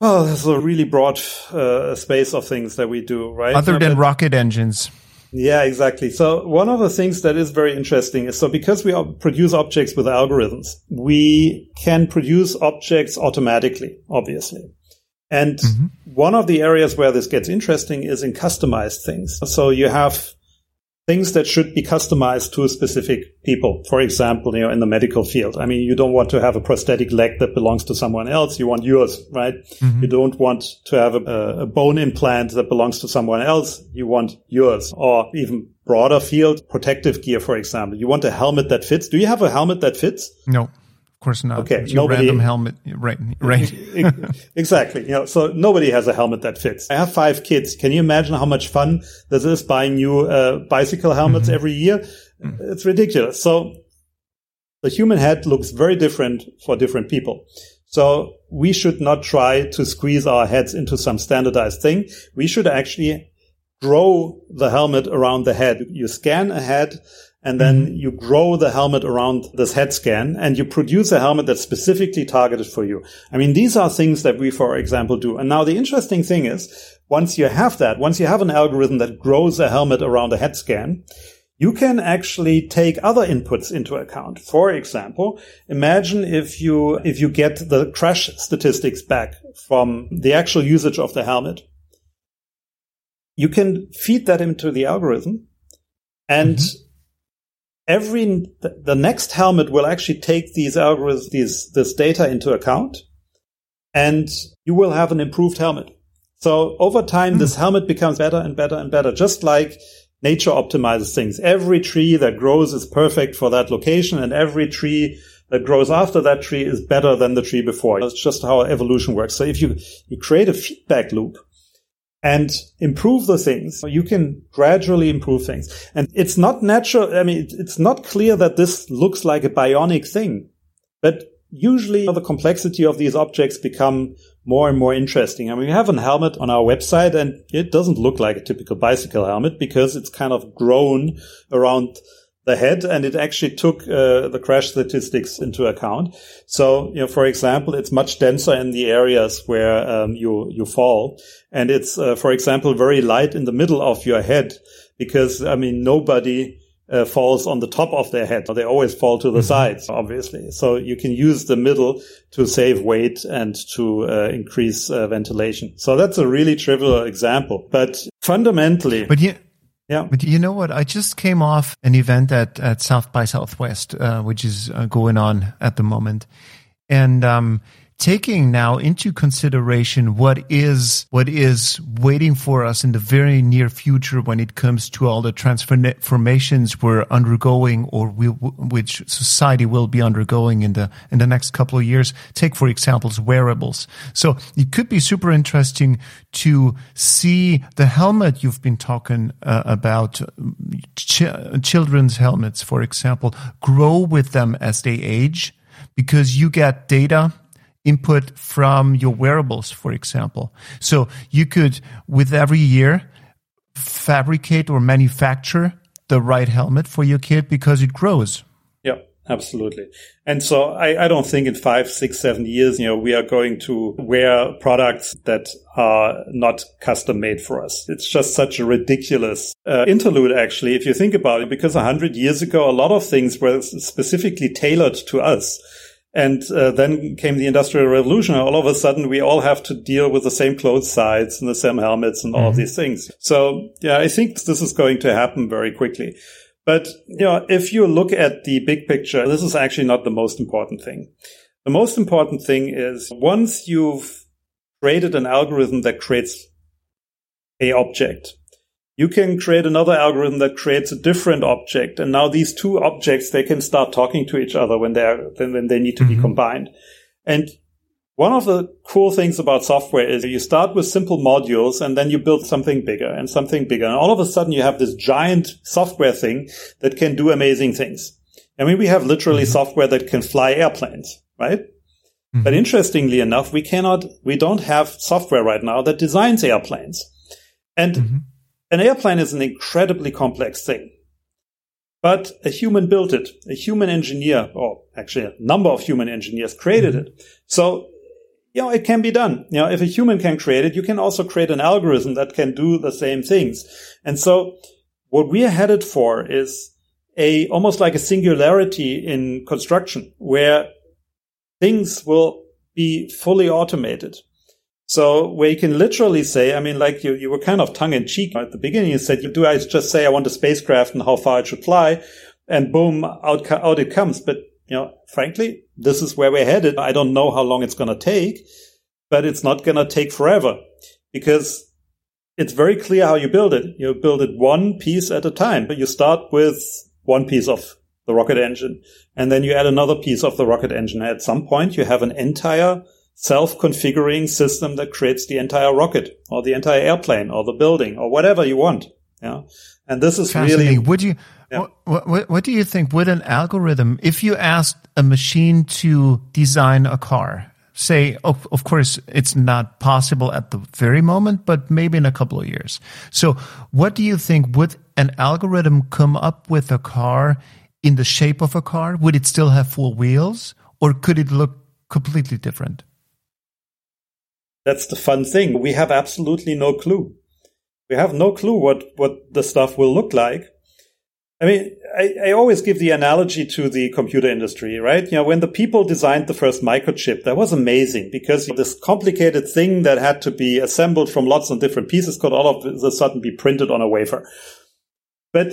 Well, there's a really broad uh, space of things that we do, right? Other than rocket engines. Yeah, exactly. So one of the things that is very interesting is so because we produce objects with algorithms, we can produce objects automatically, obviously. And mm-hmm. one of the areas where this gets interesting is in customized things. So you have things that should be customized to specific people. For example, you know, in the medical field. I mean, you don't want to have a prosthetic leg that belongs to someone else. You want yours, right? Mm-hmm. You don't want to have a, a, bone implant that belongs to someone else. You want yours or even broader field protective gear, for example. You want a helmet that fits. Do you have a helmet that fits? No course not. Okay, it's nobody random helmet, right? Right. exactly. You know, so nobody has a helmet that fits. I have five kids. Can you imagine how much fun this is buying new uh, bicycle helmets mm-hmm. every year? Mm-hmm. It's ridiculous. So the human head looks very different for different people. So we should not try to squeeze our heads into some standardized thing. We should actually grow the helmet around the head. You scan a head and then mm-hmm. you grow the helmet around this head scan and you produce a helmet that's specifically targeted for you. I mean, these are things that we, for example, do. And now the interesting thing is once you have that, once you have an algorithm that grows a helmet around a head scan, you can actually take other inputs into account. For example, imagine if you, if you get the crash statistics back from the actual usage of the helmet. You can feed that into the algorithm and mm-hmm every the next helmet will actually take these algorithms, these this data into account, and you will have an improved helmet. So over time, mm. this helmet becomes better and better and better, just like nature optimizes things. Every tree that grows is perfect for that location, and every tree that grows after that tree is better than the tree before. That's just how evolution works. So if you, you create a feedback loop, and improve the things, you can gradually improve things. And it's not natural. I mean, it's not clear that this looks like a bionic thing, but usually the complexity of these objects become more and more interesting. I mean, we have a helmet on our website and it doesn't look like a typical bicycle helmet because it's kind of grown around the head and it actually took uh, the crash statistics into account. So, you know, for example, it's much denser in the areas where um, you, you fall. And it's, uh, for example, very light in the middle of your head because, I mean, nobody uh, falls on the top of their head. They always fall to the mm-hmm. sides, obviously. So you can use the middle to save weight and to uh, increase uh, ventilation. So that's a really trivial example, but fundamentally. But yeah. Yeah. But you know what? I just came off an event at, at South by Southwest, uh, which is uh, going on at the moment. And, um, taking now into consideration what is what is waiting for us in the very near future when it comes to all the transformations we're undergoing or we, which society will be undergoing in the in the next couple of years. Take for examples wearables. So it could be super interesting to see the helmet you've been talking uh, about ch- children's helmets for example grow with them as they age because you get data input from your wearables, for example. So you could, with every year, fabricate or manufacture the right helmet for your kid because it grows. Yeah, absolutely. And so I, I don't think in five, six, seven years, you know, we are going to wear products that are not custom made for us. It's just such a ridiculous uh, interlude, actually, if you think about it, because a hundred years ago, a lot of things were specifically tailored to us. And uh, then came the Industrial Revolution. All of a sudden, we all have to deal with the same clothes sides and the same helmets and all mm-hmm. of these things. So, yeah, I think this is going to happen very quickly. But, you know, if you look at the big picture, this is actually not the most important thing. The most important thing is once you've created an algorithm that creates a object, you can create another algorithm that creates a different object. And now these two objects, they can start talking to each other when they're, when they need to mm-hmm. be combined. And one of the cool things about software is you start with simple modules and then you build something bigger and something bigger. And all of a sudden you have this giant software thing that can do amazing things. I mean, we have literally mm-hmm. software that can fly airplanes, right? Mm-hmm. But interestingly enough, we cannot, we don't have software right now that designs airplanes. And mm-hmm. An airplane is an incredibly complex thing. But a human built it. A human engineer, or actually a number of human engineers created mm-hmm. it. So, you know, it can be done. You know, if a human can create it, you can also create an algorithm that can do the same things. And so what we are headed for is a, almost like a singularity in construction where things will be fully automated. So where you can literally say, I mean, like you, you were kind of tongue in cheek at the beginning. You said, do I just say I want a spacecraft and how far it should fly? And boom, out, out it comes. But, you know, frankly, this is where we're headed. I don't know how long it's going to take, but it's not going to take forever because it's very clear how you build it. You build it one piece at a time, but you start with one piece of the rocket engine and then you add another piece of the rocket engine. At some point, you have an entire self-configuring system that creates the entire rocket or the entire airplane or the building or whatever you want. Yeah. And this is really. Would you, yeah. what, what, what, do you think? Would an algorithm, if you asked a machine to design a car, say, of, of course, it's not possible at the very moment, but maybe in a couple of years. So what do you think? Would an algorithm come up with a car in the shape of a car? Would it still have four wheels or could it look completely different? That's the fun thing. We have absolutely no clue. We have no clue what, what the stuff will look like. I mean, I, I, always give the analogy to the computer industry, right? You know, when the people designed the first microchip, that was amazing because this complicated thing that had to be assembled from lots of different pieces could all of a sudden be printed on a wafer. But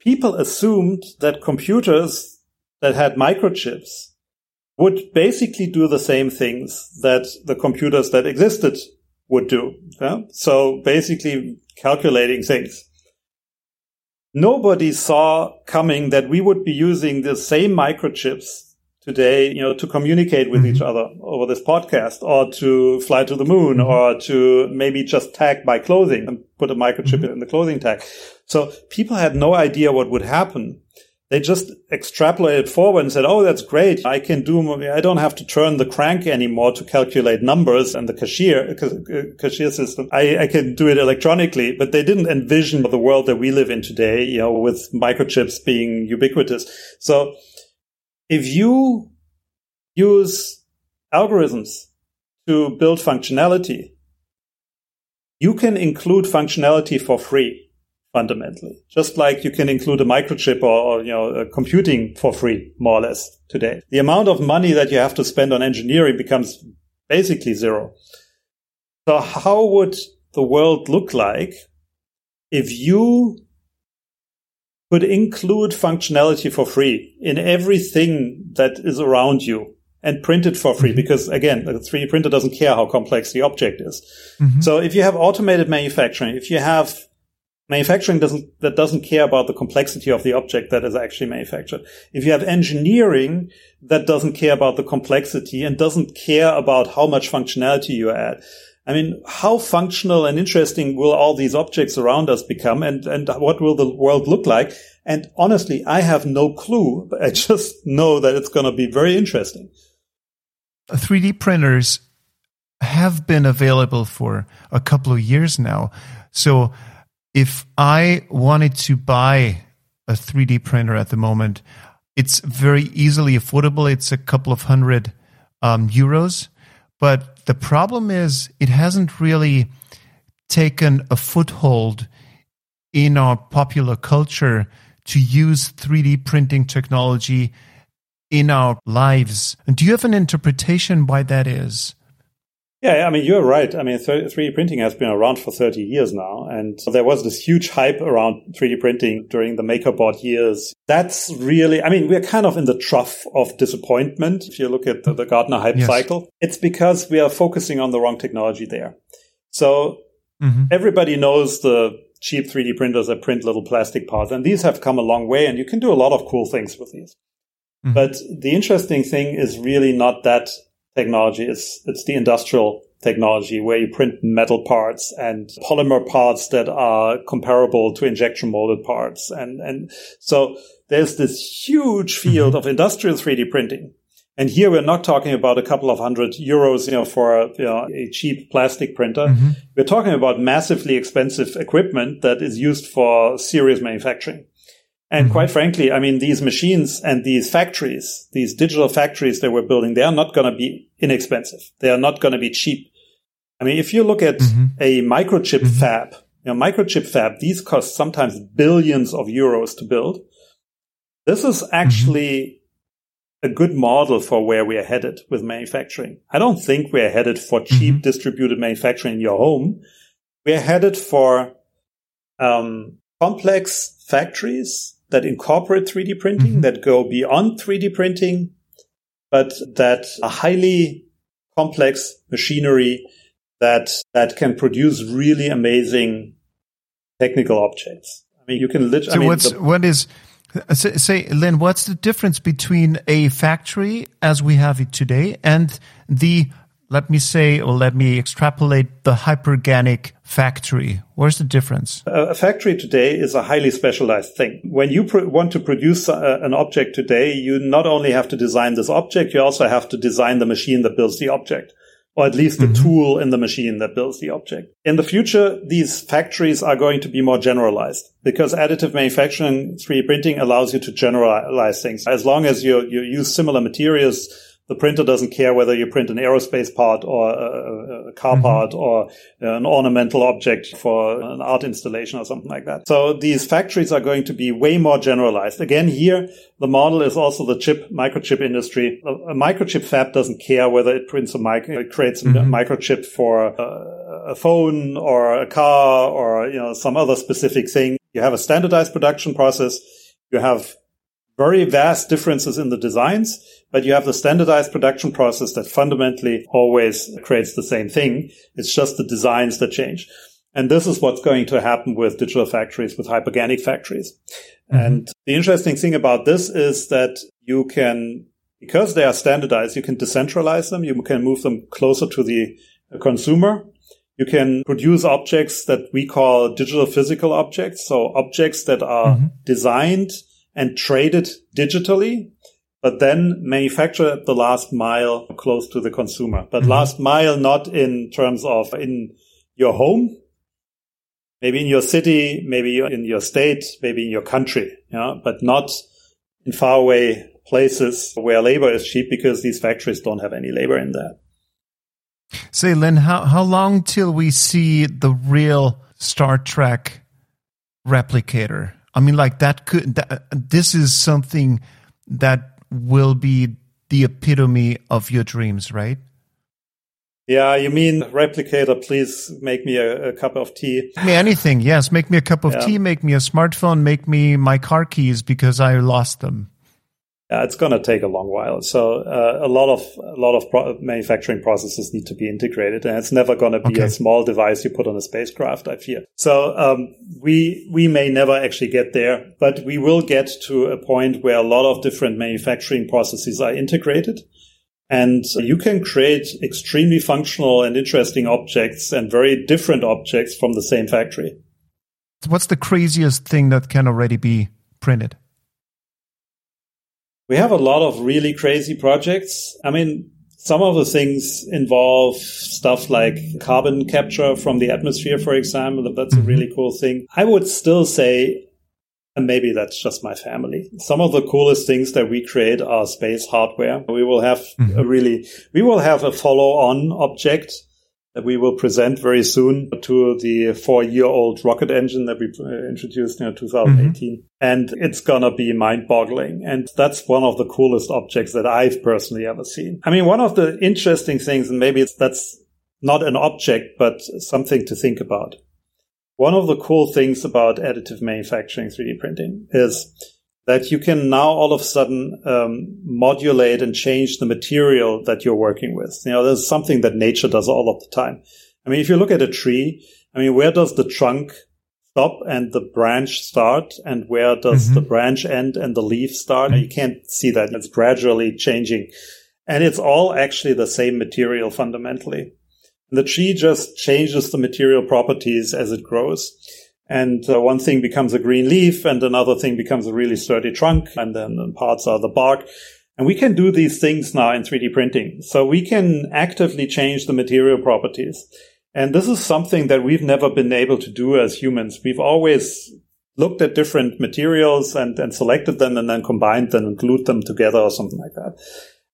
people assumed that computers that had microchips would basically do the same things that the computers that existed would do. Yeah? So basically calculating things. Nobody saw coming that we would be using the same microchips today, you know, to communicate with mm-hmm. each other over this podcast or to fly to the moon mm-hmm. or to maybe just tag my clothing and put a microchip mm-hmm. in the clothing tag. So people had no idea what would happen. They just extrapolated forward and said, Oh, that's great. I can do, I don't have to turn the crank anymore to calculate numbers and the cashier, cashier system. I, I can do it electronically, but they didn't envision the world that we live in today, you know, with microchips being ubiquitous. So if you use algorithms to build functionality, you can include functionality for free fundamentally. Just like you can include a microchip or, or, you know, computing for free, more or less today. The amount of money that you have to spend on engineering becomes basically zero. So how would the world look like if you could include functionality for free in everything that is around you and print it for free? Mm-hmm. Because again, the 3D printer doesn't care how complex the object is. Mm-hmm. So if you have automated manufacturing, if you have manufacturing doesn't that doesn't care about the complexity of the object that is actually manufactured. If you have engineering that doesn't care about the complexity and doesn't care about how much functionality you add. I mean, how functional and interesting will all these objects around us become and, and what will the world look like? And honestly, I have no clue, I just know that it's going to be very interesting. 3D printers have been available for a couple of years now. So if I wanted to buy a 3D printer at the moment, it's very easily affordable. It's a couple of hundred um, euros. But the problem is, it hasn't really taken a foothold in our popular culture to use 3D printing technology in our lives. And do you have an interpretation why that is? Yeah, I mean, you're right. I mean, 3D printing has been around for 30 years now. And there was this huge hype around 3D printing during the MakerBot years. That's really, I mean, we're kind of in the trough of disappointment. If you look at the, the Gartner hype yes. cycle, it's because we are focusing on the wrong technology there. So mm-hmm. everybody knows the cheap 3D printers that print little plastic parts. And these have come a long way and you can do a lot of cool things with these. Mm-hmm. But the interesting thing is really not that technology. It's, it's the industrial technology where you print metal parts and polymer parts that are comparable to injection molded parts. And, and so there's this huge field mm-hmm. of industrial 3D printing. And here we're not talking about a couple of hundred euros, you know, for a, you know, a cheap plastic printer. Mm-hmm. We're talking about massively expensive equipment that is used for serious manufacturing. And mm-hmm. quite frankly, I mean, these machines and these factories, these digital factories that we're building, they are not going to be inexpensive. They are not going to be cheap. I mean, if you look at mm-hmm. a microchip mm-hmm. fab, you know, microchip fab, these cost sometimes billions of euros to build. This is actually a good model for where we are headed with manufacturing. I don't think we're headed for cheap mm-hmm. distributed manufacturing in your home. We're headed for um, complex factories that incorporate 3D printing, mm-hmm. that go beyond 3D printing, but that are highly complex machinery that, that can produce really amazing technical objects. I mean, you can literally. So I mean, what's, the, what is, say, say, Lin, what's the difference between a factory as we have it today and the let me say, or let me extrapolate the hyperganic factory. Where's the difference? A factory today is a highly specialized thing. When you pr- want to produce a, uh, an object today, you not only have to design this object, you also have to design the machine that builds the object. Or at least the mm-hmm. tool in the machine that builds the object. In the future, these factories are going to be more generalized because additive manufacturing, 3D printing allows you to generalize things. As long as you, you use similar materials, the printer doesn't care whether you print an aerospace part or a, a car mm-hmm. part or an ornamental object for an art installation or something like that. So these factories are going to be way more generalized. Again, here, the model is also the chip, microchip industry. A, a microchip fab doesn't care whether it prints a mic, it creates a mm-hmm. microchip for a, a phone or a car or, you know, some other specific thing. You have a standardized production process. You have very vast differences in the designs, but you have the standardized production process that fundamentally always creates the same thing. It's just the designs that change. And this is what's going to happen with digital factories, with hyperganic factories. Mm-hmm. And the interesting thing about this is that you can, because they are standardized, you can decentralize them. You can move them closer to the consumer. You can produce objects that we call digital physical objects. So objects that are mm-hmm. designed and trade it digitally, but then manufacture at the last mile close to the consumer. But mm-hmm. last mile, not in terms of in your home, maybe in your city, maybe in your state, maybe in your country, yeah, but not in faraway places where labor is cheap because these factories don't have any labor in that. Say, Lin, how, how long till we see the real Star Trek replicator? I mean, like that could, that, this is something that will be the epitome of your dreams, right? Yeah, you mean replicator, please make me a, a cup of tea. Make me anything, yes. Make me a cup of yeah. tea, make me a smartphone, make me my car keys because I lost them. Yeah, it's going to take a long while. So uh, a lot of a lot of pro- manufacturing processes need to be integrated, and it's never going to be okay. a small device you put on a spacecraft. I fear. So um, we we may never actually get there, but we will get to a point where a lot of different manufacturing processes are integrated. And you can create extremely functional and interesting objects and very different objects from the same factory. What's the craziest thing that can already be printed? We have a lot of really crazy projects. I mean, some of the things involve stuff like carbon capture from the atmosphere, for example. That's a mm-hmm. really cool thing. I would still say and maybe that's just my family. Some of the coolest things that we create are space hardware. We will have mm-hmm. a really, we will have a follow on object we will present very soon to the four year old rocket engine that we uh, introduced in 2018. Mm-hmm. And it's going to be mind boggling. And that's one of the coolest objects that I've personally ever seen. I mean, one of the interesting things, and maybe it's, that's not an object, but something to think about one of the cool things about additive manufacturing 3D printing is that you can now all of a sudden um, modulate and change the material that you're working with. You know, there's something that nature does all of the time. I mean, if you look at a tree, I mean, where does the trunk stop and the branch start? And where does mm-hmm. the branch end and the leaf start? You can't see that. It's gradually changing. And it's all actually the same material fundamentally. The tree just changes the material properties as it grows. And uh, one thing becomes a green leaf and another thing becomes a really sturdy trunk and then parts are the bark. And we can do these things now in 3D printing. So we can actively change the material properties. And this is something that we've never been able to do as humans. We've always looked at different materials and, and selected them and then combined them and glued them together or something like that.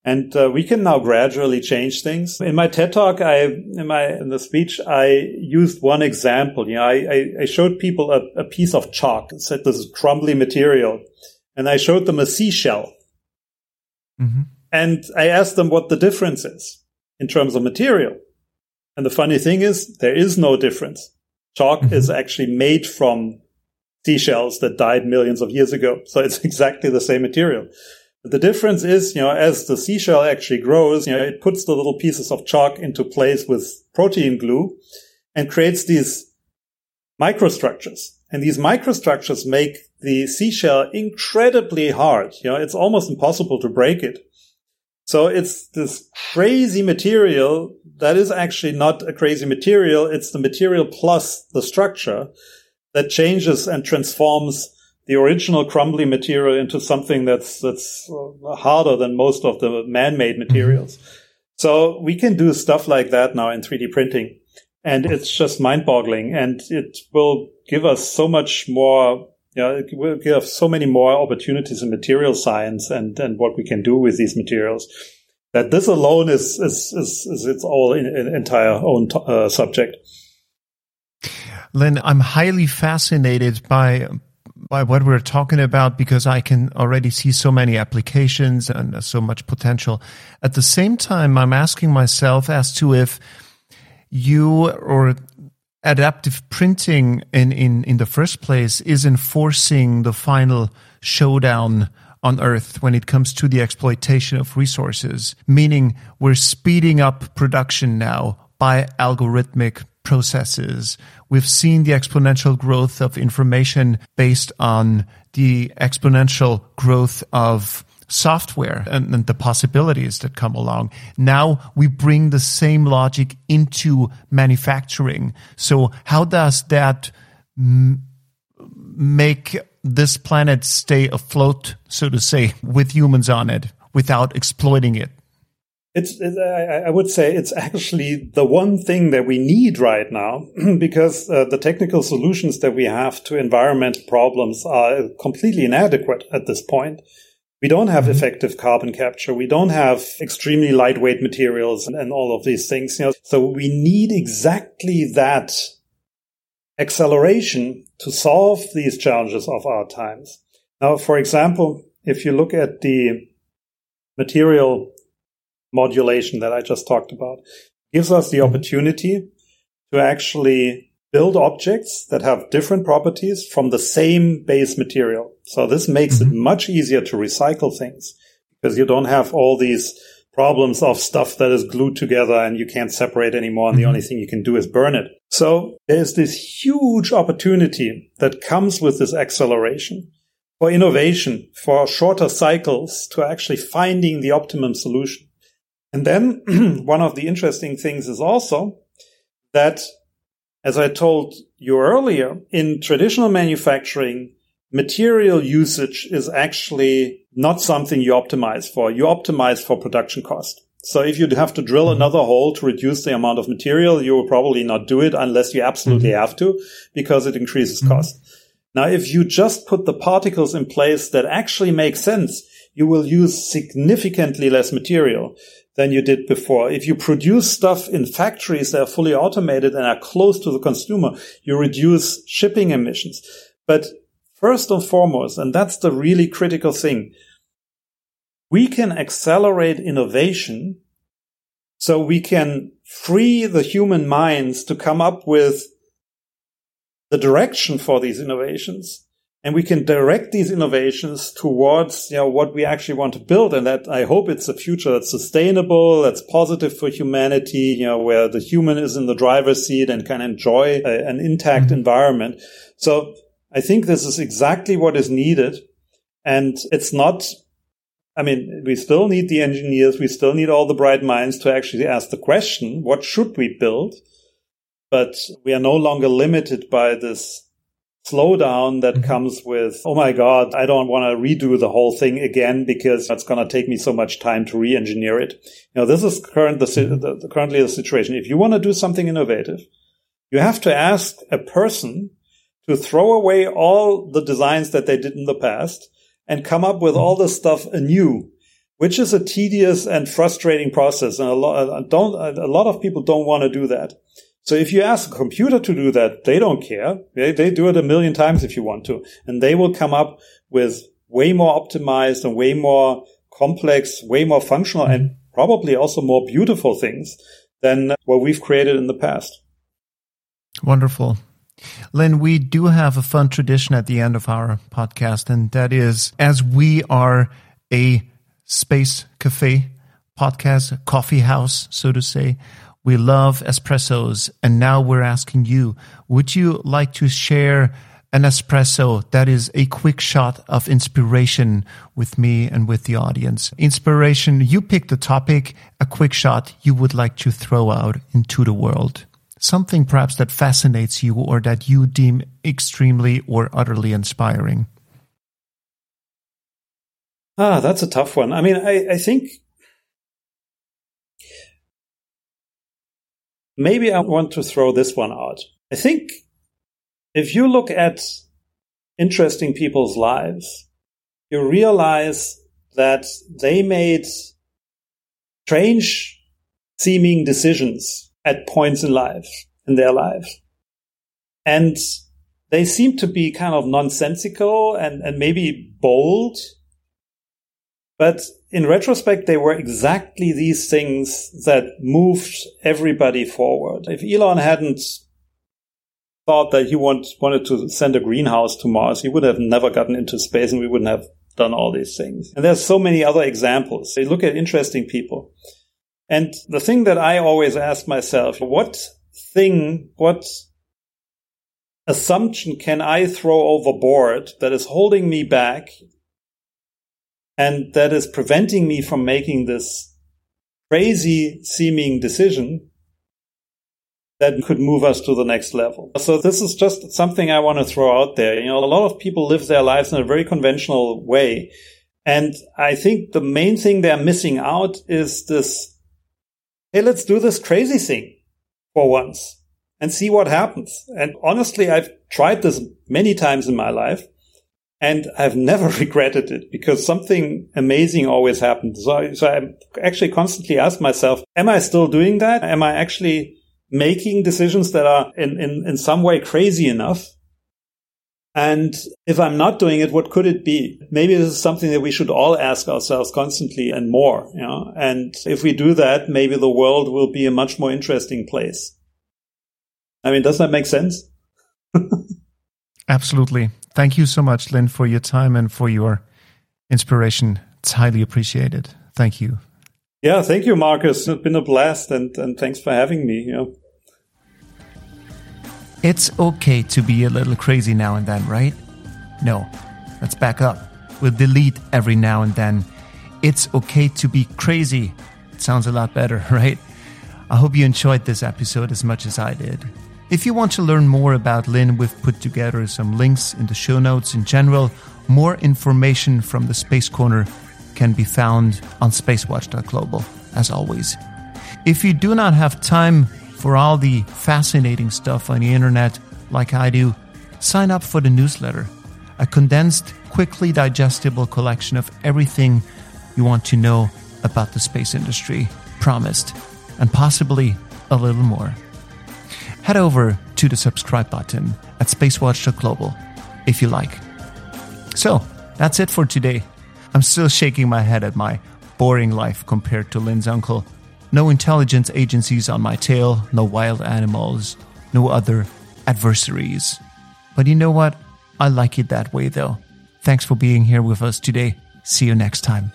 And uh, we can now gradually change things. In my TED talk, I, in my, in the speech, I used one example. You know, I, I showed people a, a piece of chalk. It said this is crumbly material. And I showed them a seashell. Mm-hmm. And I asked them what the difference is in terms of material. And the funny thing is, there is no difference. Chalk mm-hmm. is actually made from seashells that died millions of years ago. So it's exactly the same material. The difference is, you know, as the seashell actually grows, you know, it puts the little pieces of chalk into place with protein glue and creates these microstructures. And these microstructures make the seashell incredibly hard. You know, it's almost impossible to break it. So it's this crazy material that is actually not a crazy material. It's the material plus the structure that changes and transforms the original crumbly material into something that's that's harder than most of the man-made materials. Mm-hmm. So we can do stuff like that now in 3D printing, and it's just mind-boggling, and it will give us so much more. You know, it will give us so many more opportunities in material science and and what we can do with these materials. That this alone is is is, is its all in, in entire own t- uh, subject. Lin, I'm highly fascinated by by what we're talking about because I can already see so many applications and uh, so much potential. At the same time, I'm asking myself as to if you or adaptive printing in, in, in the first place is enforcing the final showdown on Earth when it comes to the exploitation of resources, meaning we're speeding up production now by algorithmic processes. We've seen the exponential growth of information based on the exponential growth of software and, and, the possibilities that come along. Now we bring the same logic into manufacturing. So how does that m- make this planet stay afloat, so to say, with humans on it without exploiting it? It's, it, I, I, would say it's actually the one thing that we need right now because uh, the technical solutions that we have to environmental problems are completely inadequate at this point. We don't have mm-hmm. effective carbon capture. We don't have extremely lightweight materials and, and all of these things. You know, so we need exactly that acceleration to solve these challenges of our times. Now, for example, if you look at the material modulation that I just talked about gives us the opportunity to actually build objects that have different properties from the same base material. So this makes mm-hmm. it much easier to recycle things because you don't have all these problems of stuff that is glued together and you can't separate anymore. And mm-hmm. the only thing you can do is burn it. So there's this huge opportunity that comes with this acceleration for innovation, for shorter cycles to actually finding the optimum solution. And then one of the interesting things is also that, as I told you earlier, in traditional manufacturing, material usage is actually not something you optimize for. You optimize for production cost. So if you have to drill mm-hmm. another hole to reduce the amount of material, you will probably not do it unless you absolutely mm-hmm. have to because it increases mm-hmm. cost. Now, if you just put the particles in place that actually make sense, you will use significantly less material than you did before. If you produce stuff in factories that are fully automated and are close to the consumer, you reduce shipping emissions. But first and foremost, and that's the really critical thing, we can accelerate innovation so we can free the human minds to come up with the direction for these innovations and we can direct these innovations towards you know what we actually want to build and that i hope it's a future that's sustainable that's positive for humanity you know where the human is in the driver's seat and can enjoy a, an intact mm-hmm. environment so i think this is exactly what is needed and it's not I mean, we still need the engineers. We still need all the bright minds to actually ask the question, what should we build? But we are no longer limited by this slowdown that mm-hmm. comes with, oh my God, I don't want to redo the whole thing again because it's going to take me so much time to re-engineer it. You know, this is current, the, mm-hmm. the, the, currently the situation. If you want to do something innovative, you have to ask a person to throw away all the designs that they did in the past and come up with all the stuff anew, which is a tedious and frustrating process. And a lot, don't, a lot of people don't want to do that. So if you ask a computer to do that, they don't care. They, they do it a million times if you want to. And they will come up with way more optimized and way more complex, way more functional and probably also more beautiful things than what we've created in the past. Wonderful. Lin, we do have a fun tradition at the end of our podcast, and that is as we are a space cafe podcast, coffee house, so to say, we love espressos. And now we're asking you, would you like to share an espresso that is a quick shot of inspiration with me and with the audience? Inspiration, you pick the topic, a quick shot you would like to throw out into the world. Something perhaps that fascinates you or that you deem extremely or utterly inspiring. Ah, that's a tough one. I mean, I, I think maybe I want to throw this one out. I think if you look at interesting people's lives, you realize that they made strange seeming decisions at points in life, in their lives. And they seem to be kind of nonsensical and, and maybe bold but in retrospect, they were exactly these things that moved everybody forward. If Elon hadn't thought that he want, wanted to send a greenhouse to Mars, he would have never gotten into space and we wouldn't have done all these things. And there's so many other examples. They look at interesting people. And the thing that I always ask myself, what thing, what assumption can I throw overboard that is holding me back and that is preventing me from making this crazy seeming decision that could move us to the next level. So this is just something I want to throw out there. You know, a lot of people live their lives in a very conventional way. And I think the main thing they're missing out is this, hey, let's do this crazy thing for once and see what happens. And honestly, I've tried this many times in my life and I've never regretted it because something amazing always happens. So, so I actually constantly ask myself, am I still doing that? Am I actually making decisions that are in, in, in some way crazy enough? And if I'm not doing it, what could it be? Maybe this is something that we should all ask ourselves constantly and more. You know? And if we do that, maybe the world will be a much more interesting place. I mean, does that make sense? Absolutely. Thank you so much, Lin, for your time and for your inspiration. It's highly appreciated. Thank you. Yeah, thank you, Marcus. It's been a blast and, and thanks for having me. Yeah. It's okay to be a little crazy now and then, right? No, let's back up. We'll delete every now and then. It's okay to be crazy. It sounds a lot better, right? I hope you enjoyed this episode as much as I did. If you want to learn more about Lin, we've put together some links in the show notes. In general, more information from the Space Corner can be found on spacewatch.global, as always. If you do not have time for all the fascinating stuff on the internet like I do, sign up for the newsletter, a condensed, quickly digestible collection of everything you want to know about the space industry, promised, and possibly a little more head over to the subscribe button at spacewatch.global if you like. So, that's it for today. I'm still shaking my head at my boring life compared to Lin's uncle. No intelligence agencies on my tail, no wild animals, no other adversaries. But you know what? I like it that way though. Thanks for being here with us today. See you next time.